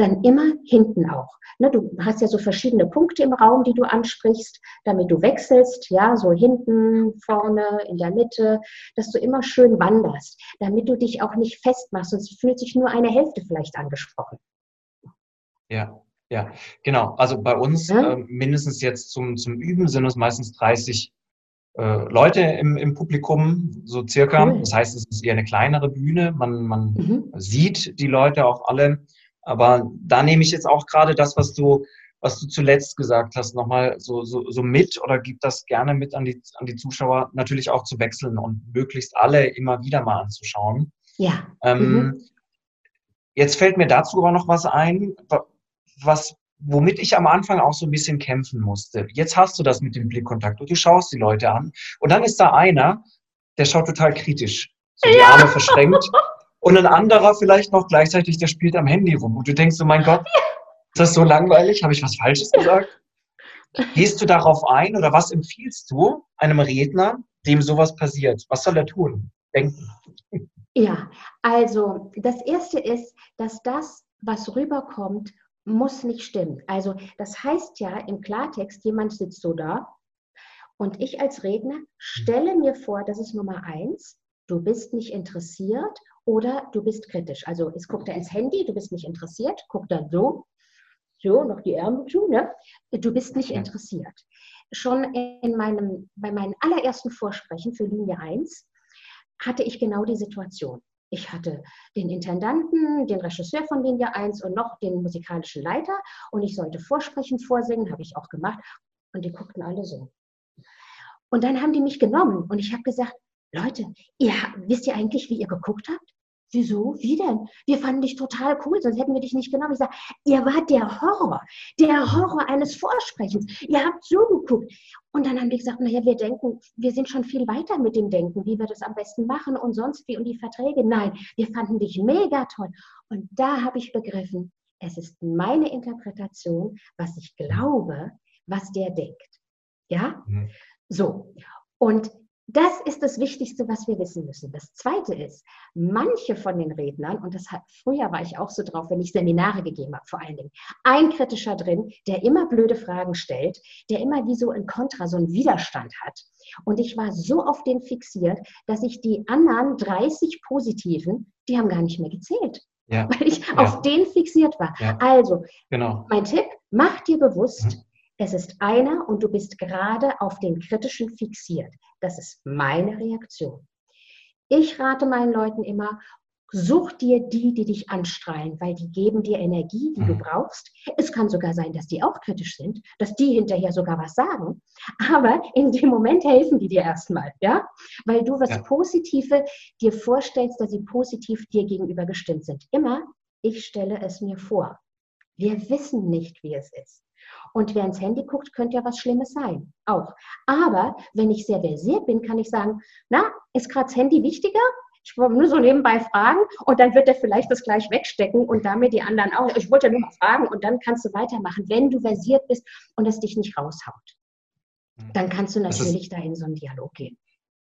dann immer hinten auch. Ne, du hast ja so verschiedene Punkte im Raum, die du ansprichst, damit du wechselst, ja, so hinten, vorne, in der Mitte, dass du immer schön wanderst, damit du dich auch nicht festmachst, sonst fühlt sich nur eine Hälfte vielleicht angesprochen. Ja, ja, genau. Also bei uns ja? äh, mindestens jetzt zum, zum Üben sind es meistens 30 äh, Leute im, im Publikum, so circa. Cool. Das heißt, es ist eher eine kleinere Bühne. Man, man mhm. sieht die Leute auch alle. Aber da nehme ich jetzt auch gerade das, was du, was du zuletzt gesagt hast, nochmal so, so, so mit oder gib das gerne mit an die, an die Zuschauer, natürlich auch zu wechseln und möglichst alle immer wieder mal anzuschauen. Ja. Ähm, mhm. Jetzt fällt mir dazu aber noch was ein, was, womit ich am Anfang auch so ein bisschen kämpfen musste. Jetzt hast du das mit dem Blickkontakt und du schaust die Leute an und dann ist da einer, der schaut total kritisch, so die ja. Arme verschränkt und ein anderer vielleicht noch gleichzeitig, der spielt am Handy rum. Und du denkst so, mein Gott, ist das so langweilig? Habe ich was Falsches gesagt? Gehst du darauf ein oder was empfiehlst du einem Redner, dem sowas passiert? Was soll er tun? Denken. Ja, also das Erste ist, dass das, was rüberkommt, muss nicht stimmen. Also das heißt ja im Klartext, jemand sitzt so da und ich als Redner stelle mir vor, das ist Nummer eins, du bist nicht interessiert oder du bist kritisch. Also es guckt er ins Handy, du bist nicht interessiert, guckt dann so, so, noch die Ärmel zu, ne? Du bist nicht interessiert. Schon in meinem, bei meinen allerersten Vorsprechen für Linie 1 hatte ich genau die Situation. Ich hatte den Intendanten, den Regisseur von Linie 1 und noch den musikalischen Leiter und ich sollte vorsprechen, vorsingen, habe ich auch gemacht und die guckten alle so. Und dann haben die mich genommen und ich habe gesagt, Leute, ihr wisst ihr eigentlich, wie ihr geguckt habt? Wieso? Wie denn? Wir fanden dich total cool, sonst hätten wir dich nicht genommen. Ich sage, ihr wart der Horror, der Horror eines Vorsprechens. Ihr habt so geguckt. Und dann haben die gesagt, naja, wir denken, wir sind schon viel weiter mit dem Denken, wie wir das am besten machen und sonst wie und die Verträge. Nein, wir fanden dich mega toll. Und da habe ich begriffen, es ist meine Interpretation, was ich glaube, was der denkt. Ja? Mhm. So. Und das ist das Wichtigste, was wir wissen müssen. Das Zweite ist, manche von den Rednern, und das hat, früher war ich auch so drauf, wenn ich Seminare gegeben habe, vor allen Dingen, ein kritischer drin, der immer blöde Fragen stellt, der immer wie so ein Kontra, so einen Widerstand hat. Und ich war so auf den fixiert, dass ich die anderen 30 Positiven, die haben gar nicht mehr gezählt. Ja. Weil ich ja. auf den fixiert war. Ja. Also, genau. mein Tipp, mach dir bewusst, mhm es ist einer und du bist gerade auf den kritischen fixiert. Das ist meine Reaktion. Ich rate meinen Leuten immer, such dir die, die dich anstrahlen, weil die geben dir Energie, die mhm. du brauchst. Es kann sogar sein, dass die auch kritisch sind, dass die hinterher sogar was sagen. Aber in dem Moment helfen die dir erstmal, ja? Weil du was ja. Positive dir vorstellst, dass sie positiv dir gegenüber gestimmt sind. Immer, ich stelle es mir vor. Wir wissen nicht, wie es ist. Und wer ins Handy guckt, könnte ja was Schlimmes sein. Auch. Aber wenn ich sehr versiert bin, kann ich sagen, na, ist gerade das Handy wichtiger? Ich wollte nur so nebenbei fragen und dann wird er vielleicht das gleich wegstecken und damit die anderen auch. Ich wollte nur mal fragen und dann kannst du weitermachen, wenn du versiert bist und es dich nicht raushaut. Dann kannst du natürlich da in so einen Dialog gehen.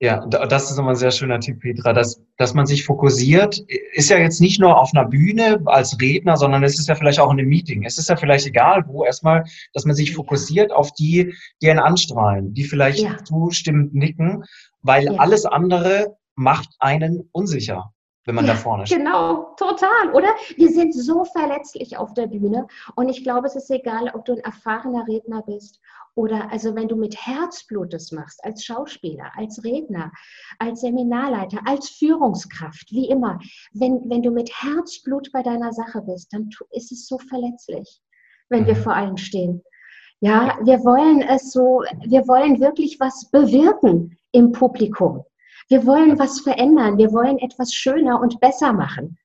Ja, das ist immer ein sehr schöner Tipp, Petra, dass, dass man sich fokussiert, ist ja jetzt nicht nur auf einer Bühne als Redner, sondern es ist ja vielleicht auch in einem Meeting. Es ist ja vielleicht egal wo, erstmal, dass man sich fokussiert auf die, die einen anstrahlen, die vielleicht ja. zustimmend nicken, weil ja. alles andere macht einen unsicher wenn man ja, da vorne steht. Genau, total, oder? Wir sind so verletzlich auf der Bühne und ich glaube, es ist egal, ob du ein erfahrener Redner bist oder also wenn du mit Herzblut das machst, als Schauspieler, als Redner, als Seminarleiter, als Führungskraft, wie immer. Wenn, wenn du mit Herzblut bei deiner Sache bist, dann ist es so verletzlich, wenn mhm. wir vor allem stehen. Ja, wir wollen es so, wir wollen wirklich was bewirken im Publikum. Wir wollen was verändern. Wir wollen etwas schöner und besser machen.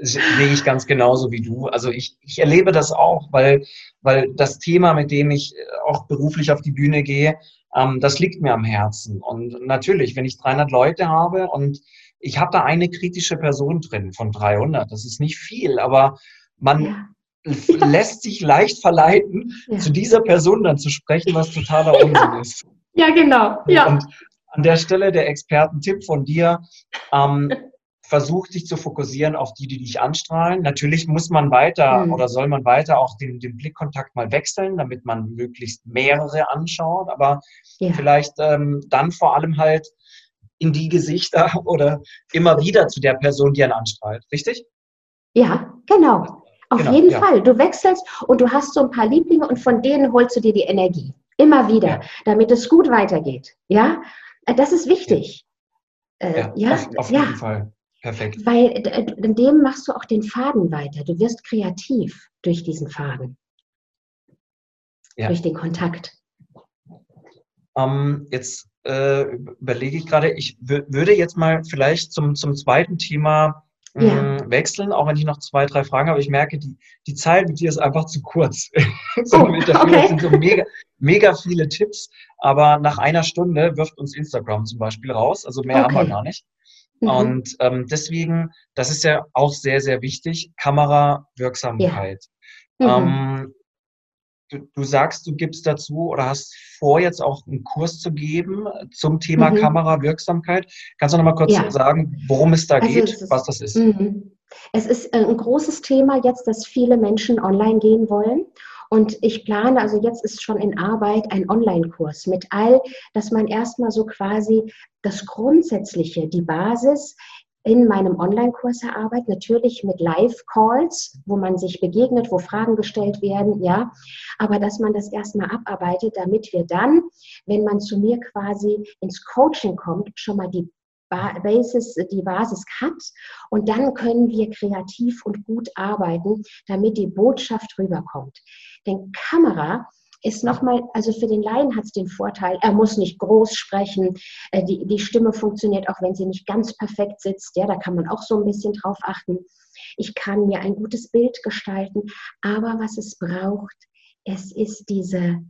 Sehe ich ganz genauso wie du. Also ich, ich erlebe das auch, weil, weil das Thema, mit dem ich auch beruflich auf die Bühne gehe, ähm, das liegt mir am Herzen. Und natürlich, wenn ich 300 Leute habe und ich habe da eine kritische Person drin von 300, das ist nicht viel, aber man ja. lässt sich leicht verleiten, ja. zu dieser Person dann zu sprechen, was totaler Unsinn ja. ist. Ja, genau. Ja. Und, an der Stelle der Expertentipp von dir. Ähm, versuch dich zu fokussieren auf die, die dich anstrahlen. Natürlich muss man weiter mhm. oder soll man weiter auch den, den, Blickkontakt mal wechseln, damit man möglichst mehrere anschaut, aber ja. vielleicht ähm, dann vor allem halt in die Gesichter oder immer wieder zu der Person, die einen anstrahlt. Richtig? Ja, genau. Auf genau, jeden ja. Fall. Du wechselst und du hast so ein paar Lieblinge und von denen holst du dir die Energie. Immer wieder, ja. damit es gut weitergeht. Ja? Äh, das ist wichtig. Ja, äh, ja auf, auf ja. jeden Fall. Perfekt. Weil in dem machst du auch den Faden weiter. Du wirst kreativ durch diesen Faden. Ja. Durch den Kontakt. Ähm, jetzt äh, überlege ich gerade, ich würde jetzt mal vielleicht zum, zum zweiten Thema ja. Ähm, wechseln, auch wenn ich noch zwei, drei Fragen habe. Ich merke, die, die Zeit mit dir ist einfach zu kurz. so oh, okay. sind so mega, mega viele Tipps, aber nach einer Stunde wirft uns Instagram zum Beispiel raus. Also mehr okay. haben wir gar nicht. Mhm. Und ähm, deswegen, das ist ja auch sehr, sehr wichtig, Kamerawirksamkeit. Ja. Mhm. Ähm, du, du, sagst, du gibst dazu oder hast vor, jetzt auch einen Kurs zu geben zum Thema mhm. Kamerawirksamkeit. Kannst du noch mal kurz ja. sagen, worum es da also geht, es ist, was das ist? Mhm. Es ist ein großes Thema jetzt, dass viele Menschen online gehen wollen. Und ich plane, also jetzt ist schon in Arbeit ein Online-Kurs mit all, dass man erstmal so quasi das Grundsätzliche, die Basis in meinem Online-Kurs erarbeitet, natürlich mit Live-Calls, wo man sich begegnet, wo Fragen gestellt werden, ja, aber dass man das erstmal abarbeitet, damit wir dann, wenn man zu mir quasi ins Coaching kommt, schon mal die Basis, die Basis hat und dann können wir kreativ und gut arbeiten, damit die Botschaft rüberkommt. Denn Kamera ist nochmal, also für den Laien hat es den Vorteil, er muss nicht groß sprechen, äh, die, die Stimme funktioniert auch, wenn sie nicht ganz perfekt sitzt, ja, da kann man auch so ein bisschen drauf achten. Ich kann mir ein gutes Bild gestalten, aber was es braucht, es ist diese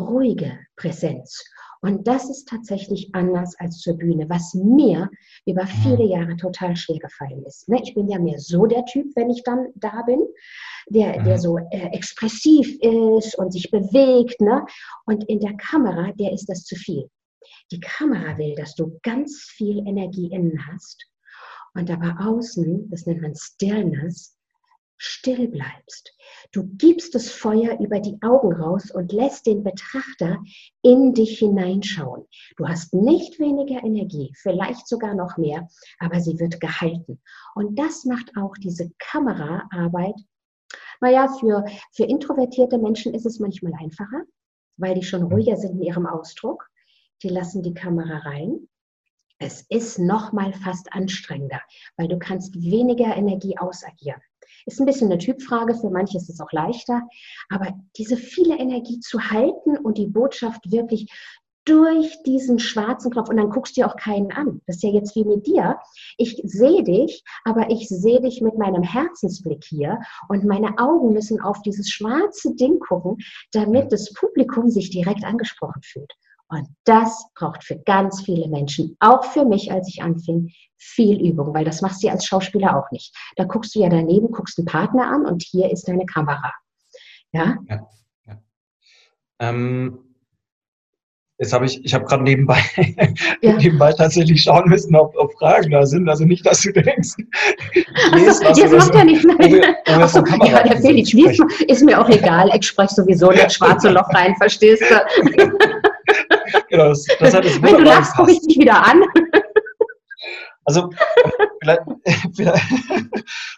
ruhige Präsenz. Und das ist tatsächlich anders als zur Bühne, was mir über viele Jahre total schwer gefallen ist. Ne, ich bin ja mehr so der Typ, wenn ich dann da bin, der, der so äh, expressiv ist und sich bewegt. Ne? Und in der Kamera, der ist das zu viel. Die Kamera will, dass du ganz viel Energie innen hast und aber außen, das nennt man Stillness, still bleibst. Du gibst das Feuer über die Augen raus und lässt den Betrachter in dich hineinschauen. Du hast nicht weniger Energie, vielleicht sogar noch mehr, aber sie wird gehalten. Und das macht auch diese Kameraarbeit. Naja, für, für introvertierte Menschen ist es manchmal einfacher, weil die schon ruhiger sind in ihrem Ausdruck. Die lassen die Kamera rein. Es ist nochmal fast anstrengender, weil du kannst weniger Energie ausagieren. Ist ein bisschen eine Typfrage, für manche ist es auch leichter. Aber diese viele Energie zu halten und die Botschaft wirklich durch diesen schwarzen Knopf und dann guckst du dir auch keinen an. Das ist ja jetzt wie mit dir. Ich sehe dich, aber ich sehe dich mit meinem Herzensblick hier und meine Augen müssen auf dieses schwarze Ding gucken, damit das Publikum sich direkt angesprochen fühlt. Und das braucht für ganz viele Menschen, auch für mich, als ich anfing, viel Übung, weil das machst du ja als Schauspieler auch nicht. Da guckst du ja daneben, guckst einen Partner an und hier ist deine Kamera. Ja? ja, ja. Ähm, Jetzt habe ich, ich habe gerade nebenbei, ja. nebenbei tatsächlich schauen müssen, ob, ob, Fragen da sind. Also nicht, dass du denkst, was das macht ja nichts. Achso, ja, der Felix ist mir auch egal. Ich spreche sowieso in das schwarze Loch rein, verstehst du? Genau, das, das hat Wenn du lachst, gucke ich dich wieder an. Also vielleicht, vielleicht,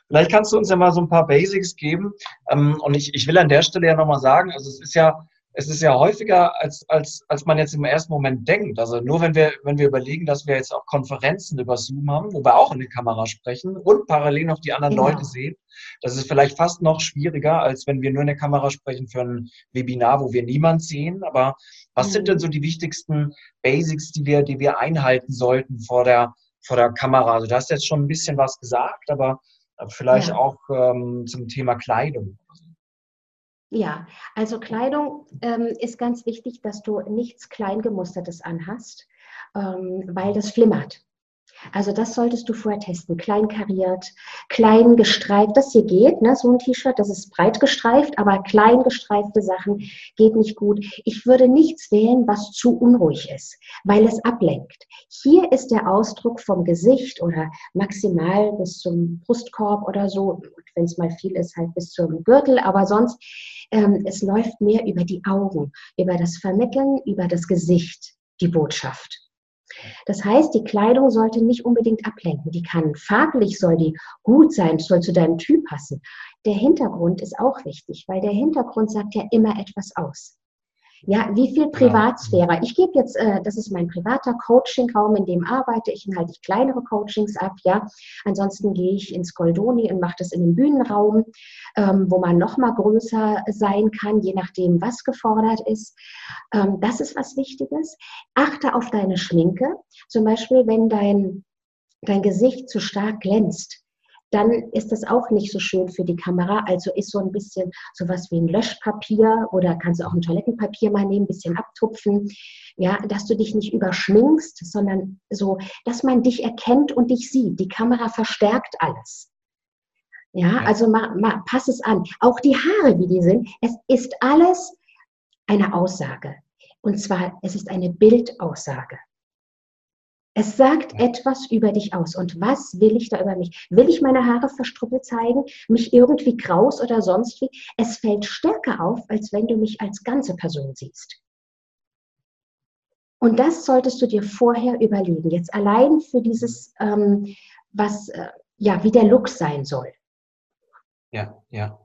vielleicht, kannst du uns ja mal so ein paar Basics geben. Ähm, und ich, ich will an der Stelle ja nochmal sagen, also es ist ja es ist ja häufiger, als, als, als man jetzt im ersten Moment denkt. Also nur wenn wir, wenn wir überlegen, dass wir jetzt auch Konferenzen über Zoom haben, wo wir auch in die Kamera sprechen und parallel noch die anderen genau. Leute sehen, das ist vielleicht fast noch schwieriger, als wenn wir nur in der Kamera sprechen für ein Webinar, wo wir niemand sehen. Aber was mhm. sind denn so die wichtigsten Basics, die wir, die wir einhalten sollten vor der, vor der Kamera? Also du hast jetzt schon ein bisschen was gesagt, aber vielleicht ja. auch ähm, zum Thema Kleidung. Ja, also Kleidung ähm, ist ganz wichtig, dass du nichts Kleingemustertes anhast, ähm, weil das flimmert. Also das solltest du vorher testen. Klein kariert, klein gestreift, das hier geht, ne? so ein T-Shirt, das ist breit gestreift, aber klein gestreifte Sachen geht nicht gut. Ich würde nichts wählen, was zu unruhig ist, weil es ablenkt. Hier ist der Ausdruck vom Gesicht oder maximal bis zum Brustkorb oder so, wenn es mal viel ist, halt bis zum Gürtel, aber sonst, ähm, es läuft mehr über die Augen, über das Vermitteln, über das Gesicht, die Botschaft. Das heißt, die Kleidung sollte nicht unbedingt ablenken. Die kann farblich, soll die gut sein, soll zu deinem Typ passen. Der Hintergrund ist auch wichtig, weil der Hintergrund sagt ja immer etwas aus. Ja, wie viel Privatsphäre? Ich gebe jetzt, äh, das ist mein privater Coaching-Raum, in dem arbeite ich, halte ich kleinere Coachings ab, ja. Ansonsten gehe ich ins Goldoni und mache das in einem Bühnenraum, ähm, wo man noch mal größer sein kann, je nachdem, was gefordert ist. Ähm, das ist was Wichtiges. Achte auf deine Schminke. Zum Beispiel, wenn dein, dein Gesicht zu stark glänzt, dann ist das auch nicht so schön für die Kamera. Also ist so ein bisschen sowas wie ein Löschpapier oder kannst du auch ein Toilettenpapier mal nehmen, ein bisschen abtupfen. Ja, dass du dich nicht überschminkst, sondern so, dass man dich erkennt und dich sieht. Die Kamera verstärkt alles. Ja, also ma, ma, pass es an. Auch die Haare, wie die sind, es ist alles eine Aussage. Und zwar, es ist eine Bildaussage. Es sagt etwas über dich aus. Und was will ich da über mich? Will ich meine Haare verstruppelt zeigen, mich irgendwie kraus oder sonst wie? Es fällt stärker auf, als wenn du mich als ganze Person siehst. Und das solltest du dir vorher überlegen. Jetzt allein für dieses, ähm, was, äh, ja, wie der Look sein soll. Ja, ja.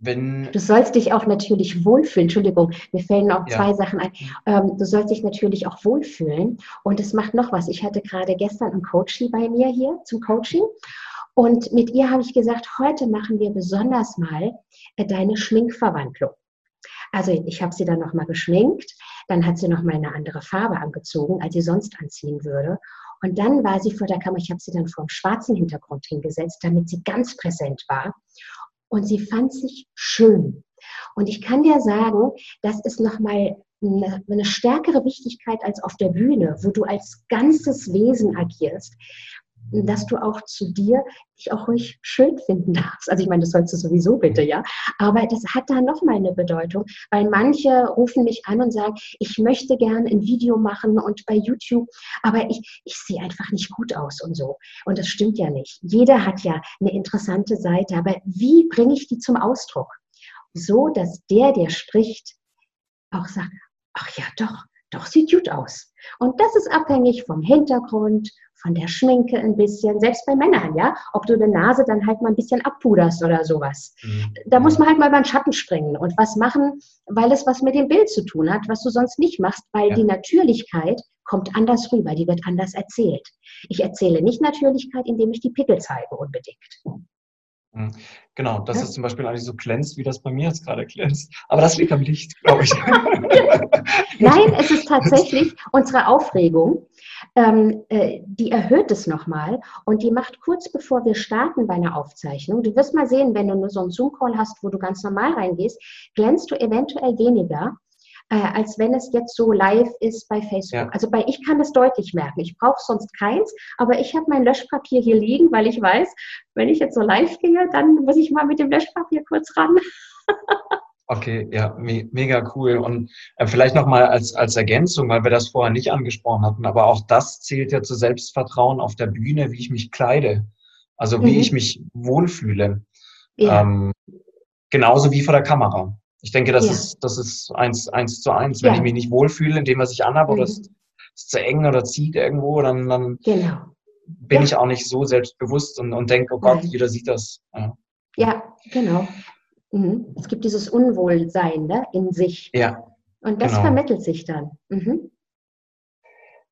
Wenn du sollst dich auch natürlich wohlfühlen. Entschuldigung, mir fällen auch ja. zwei Sachen ein. Ähm, du sollst dich natürlich auch wohlfühlen. Und es macht noch was. Ich hatte gerade gestern einen Coachie bei mir hier zum Coaching. Und mit ihr habe ich gesagt, heute machen wir besonders mal äh, deine Schminkverwandlung. Also ich habe sie dann nochmal geschminkt, dann hat sie nochmal eine andere Farbe angezogen, als sie sonst anziehen würde. Und dann war sie vor der Kamera, ich habe sie dann vor einem schwarzen Hintergrund hingesetzt, damit sie ganz präsent war und sie fand sich schön. Und ich kann dir sagen, das ist nochmal eine, eine stärkere Wichtigkeit als auf der Bühne, wo du als ganzes Wesen agierst dass du auch zu dir dich auch ruhig schön finden darfst. Also ich meine, das sollst du sowieso bitte, ja. Aber das hat da nochmal eine Bedeutung, weil manche rufen mich an und sagen, ich möchte gern ein Video machen und bei YouTube, aber ich, ich sehe einfach nicht gut aus und so. Und das stimmt ja nicht. Jeder hat ja eine interessante Seite, aber wie bringe ich die zum Ausdruck? So, dass der, der spricht, auch sagt, ach ja, doch, doch sieht gut aus. Und das ist abhängig vom Hintergrund, von der Schminke ein bisschen, selbst bei Männern, ja, ob du die Nase dann halt mal ein bisschen abpuderst oder sowas. Mhm. Da muss man halt mal über den Schatten springen und was machen, weil es was mit dem Bild zu tun hat, was du sonst nicht machst, weil ja. die Natürlichkeit kommt anders rüber, die wird anders erzählt. Ich erzähle nicht Natürlichkeit, indem ich die Pickel zeige unbedingt. Mhm. Genau, das ja. ist zum Beispiel eigentlich so glänzt, wie das bei mir jetzt gerade glänzt. Aber das liegt am Licht, glaube ich. Nein, es ist tatsächlich unsere Aufregung, ähm, äh, die erhöht es nochmal und die macht kurz bevor wir starten bei einer Aufzeichnung, du wirst mal sehen, wenn du nur so einen Zoom-Call hast, wo du ganz normal reingehst, glänzt du eventuell weniger, äh, als wenn es jetzt so live ist bei Facebook. Ja. Also bei ich kann das deutlich merken. Ich brauche sonst keins, aber ich habe mein Löschpapier hier liegen, weil ich weiß, wenn ich jetzt so live gehe, dann muss ich mal mit dem Löschpapier kurz ran. Okay, ja, me mega cool. Und äh, vielleicht nochmal als, als Ergänzung, weil wir das vorher nicht angesprochen hatten, aber auch das zählt ja zu Selbstvertrauen auf der Bühne, wie ich mich kleide. Also wie mhm. ich mich wohlfühle. Ja. Ähm, genauso wie vor der Kamera. Ich denke, das ja. ist, das ist eins, eins zu eins. Wenn ja. ich mich nicht wohlfühle, in dem, was ich anhabe, mhm. oder es ist zu eng oder zieht irgendwo, dann, dann genau. bin ich auch nicht so selbstbewusst und, und denke, oh Gott, Nein. jeder sieht das. Ja, genau. Mhm. Es gibt dieses Unwohlsein ne, in sich. Ja. Und das genau. vermittelt sich dann. Mhm.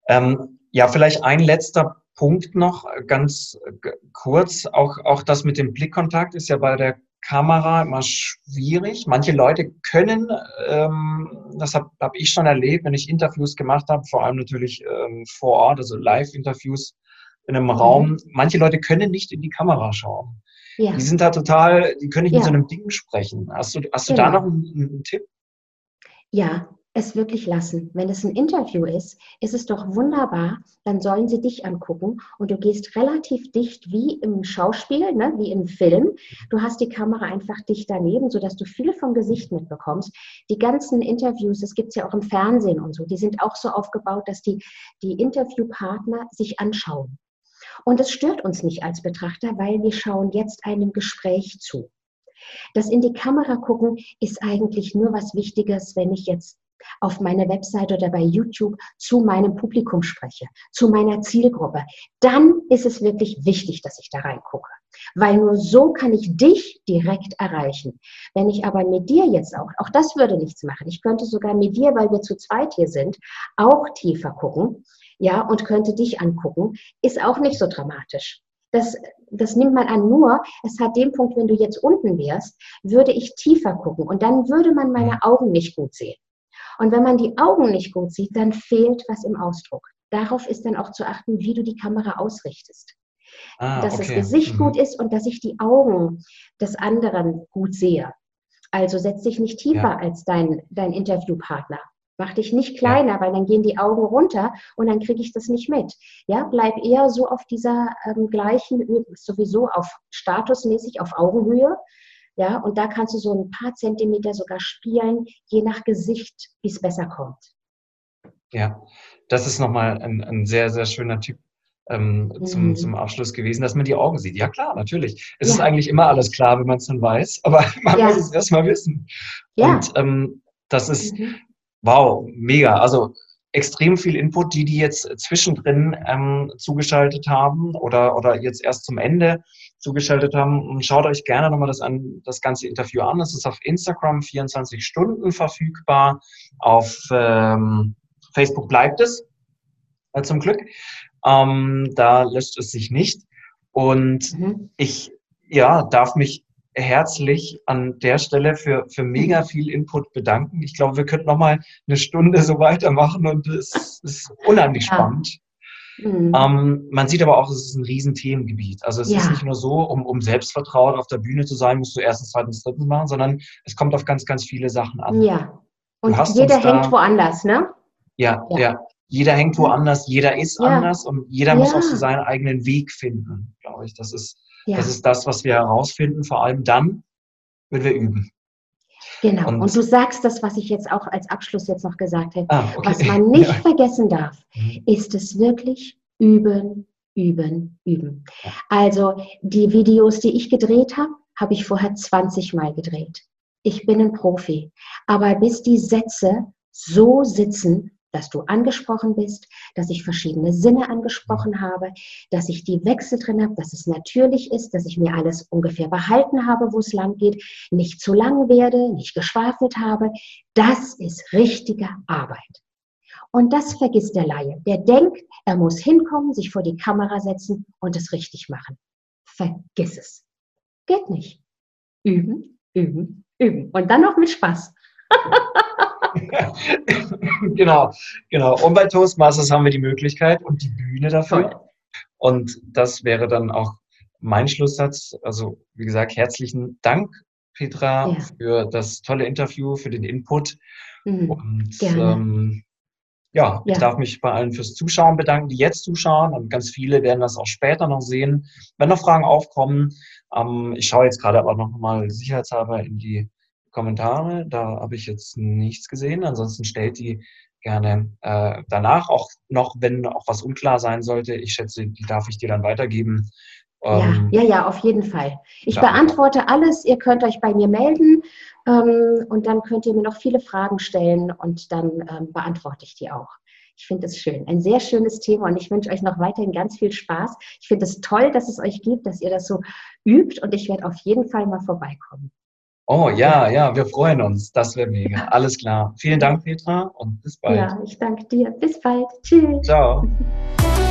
Ähm, ja, vielleicht ein letzter Punkt noch, ganz kurz. Auch, auch das mit dem Blickkontakt ist ja bei der Kamera immer schwierig. Manche Leute können, ähm, das habe hab ich schon erlebt, wenn ich Interviews gemacht habe, vor allem natürlich ähm, vor Ort, also Live-Interviews in einem mhm. Raum. Manche Leute können nicht in die Kamera schauen. Ja. Die sind da total, die können nicht ja. mit so einem Ding sprechen. Hast du, hast genau. du da genau. noch einen, einen Tipp? Ja, es wirklich lassen. Wenn es ein Interview ist, ist es doch wunderbar, dann sollen sie dich angucken und du gehst relativ dicht wie im Schauspiel, ne, wie im Film. Du hast die Kamera einfach dicht daneben, sodass du viel vom Gesicht mitbekommst. Die ganzen Interviews, das gibt es ja auch im Fernsehen und so, die sind auch so aufgebaut, dass die, die Interviewpartner sich anschauen. Und es stört uns nicht als Betrachter, weil wir schauen jetzt einem Gespräch zu. Das in die Kamera gucken ist eigentlich nur was Wichtiges, wenn ich jetzt auf meiner Website oder bei YouTube zu meinem Publikum spreche, zu meiner Zielgruppe, dann ist es wirklich wichtig, dass ich da reingucke. Weil nur so kann ich dich direkt erreichen. Wenn ich aber mit dir jetzt auch, auch das würde nichts machen. Ich könnte sogar mit dir, weil wir zu zweit hier sind, auch tiefer gucken ja, und könnte dich angucken, ist auch nicht so dramatisch. Das, das nimmt man an. Nur, es hat den Punkt, wenn du jetzt unten wärst, würde ich tiefer gucken und dann würde man meine Augen nicht gut sehen. Und wenn man die Augen nicht gut sieht, dann fehlt was im Ausdruck. Darauf ist dann auch zu achten, wie du die Kamera ausrichtest. Ah, dass okay. das Gesicht mhm. gut ist und dass ich die Augen des anderen gut sehe. Also setz dich nicht tiefer ja. als dein, dein Interviewpartner. Mach dich nicht kleiner, ja. weil dann gehen die Augen runter und dann kriege ich das nicht mit. Ja, bleib eher so auf dieser ähm, gleichen, sowieso auf statusmäßig auf Augenhöhe. Ja, und da kannst du so ein paar Zentimeter sogar spielen, je nach Gesicht, wie es besser kommt. Ja, das ist nochmal ein, ein sehr, sehr schöner Tipp ähm, zum, mhm. zum Abschluss gewesen, dass man die Augen sieht. Ja, klar, natürlich. Es ja. ist eigentlich immer alles klar, wenn man es dann weiß, aber man ja. muss es erstmal wissen. Ja. Und ähm, das ist, mhm. Wow, mega. Also extrem viel Input, die die jetzt zwischendrin ähm, zugeschaltet haben oder, oder jetzt erst zum Ende zugeschaltet haben. Und schaut euch gerne nochmal das, an, das ganze Interview an. Es ist auf Instagram 24 Stunden verfügbar. Auf ähm, Facebook bleibt es, äh, zum Glück. Ähm, da löscht es sich nicht. Und mhm. ich ja, darf mich herzlich an der Stelle für, für mega viel Input bedanken. Ich glaube, wir könnten noch mal eine Stunde so weitermachen und es ist unheimlich ja. spannend. Mhm. Ähm, man sieht aber auch, es ist ein Riesenthemengebiet. Also es ja. ist nicht nur so, um, um Selbstvertrauen auf der Bühne zu sein, musst du erstens, zweitens, drittens machen, sondern es kommt auf ganz, ganz viele Sachen an. Ja. Und jeder hängt da, woanders, ne? Ja, ja, ja. Jeder hängt woanders, jeder ist anders und jeder muss auch so seinen eigenen Weg finden, glaube ich. Das ist, ja. Das ist das, was wir herausfinden, vor allem dann, wenn wir üben. Genau. Und, und, du sagst das, was ich jetzt auch als Abschluss jetzt noch gesagt habe. Ah, okay. Was man nicht ja. vergessen darf, mhm. ist es wirklich üben, üben, üben. Also die Videos, die ich gedreht habe, habe ich vorher 20 Mal gedreht. Ich bin ein Profi. Aber bis die Sätze so sitzen, dass du angesprochen bist, dass ich verschiedene Sinne angesprochen habe, dass ich die Wechsel drin habe, dass es natürlich ist, dass ich mir alles ungefähr behalten habe, wo es lang geht, nicht zu lang werde, nicht geschwafelt habe. Das ist richtige Arbeit. Und das vergisst der Laie. Der denkt, er muss hinkommen, sich vor die Kamera setzen und es richtig machen. Vergiss es. Geht nicht. Üben, üben, üben. Und dann noch mit Spaß. genau, genau. Und bei Toastmasters haben wir die Möglichkeit und die Bühne dafür. Und das wäre dann auch mein Schlusssatz. Also, wie gesagt, herzlichen Dank, Petra, ja. für das tolle Interview, für den Input. Mhm. Und ähm, ja, ja, ich darf mich bei allen fürs Zuschauen bedanken, die jetzt zuschauen. Und ganz viele werden das auch später noch sehen. Wenn noch Fragen aufkommen, ähm, ich schaue jetzt gerade aber noch mal sicherheitshalber in die Kommentare. Da habe ich jetzt nichts gesehen. Ansonsten stellt die gerne äh, danach auch noch, wenn auch was unklar sein sollte. Ich schätze, die darf ich dir dann weitergeben. Ähm, ja, ja, ja, auf jeden Fall. Ich ja, beantworte alles. Ihr könnt euch bei mir melden ähm, und dann könnt ihr mir noch viele Fragen stellen und dann ähm, beantworte ich die auch. Ich finde es schön. Ein sehr schönes Thema und ich wünsche euch noch weiterhin ganz viel Spaß. Ich finde es toll, dass es euch gibt, dass ihr das so übt und ich werde auf jeden Fall mal vorbeikommen. Oh ja, ja, wir freuen uns. Das wäre mega. Alles klar. Vielen Dank, Petra, und bis bald. Ja, ich danke dir. Bis bald. Tschüss. Ciao.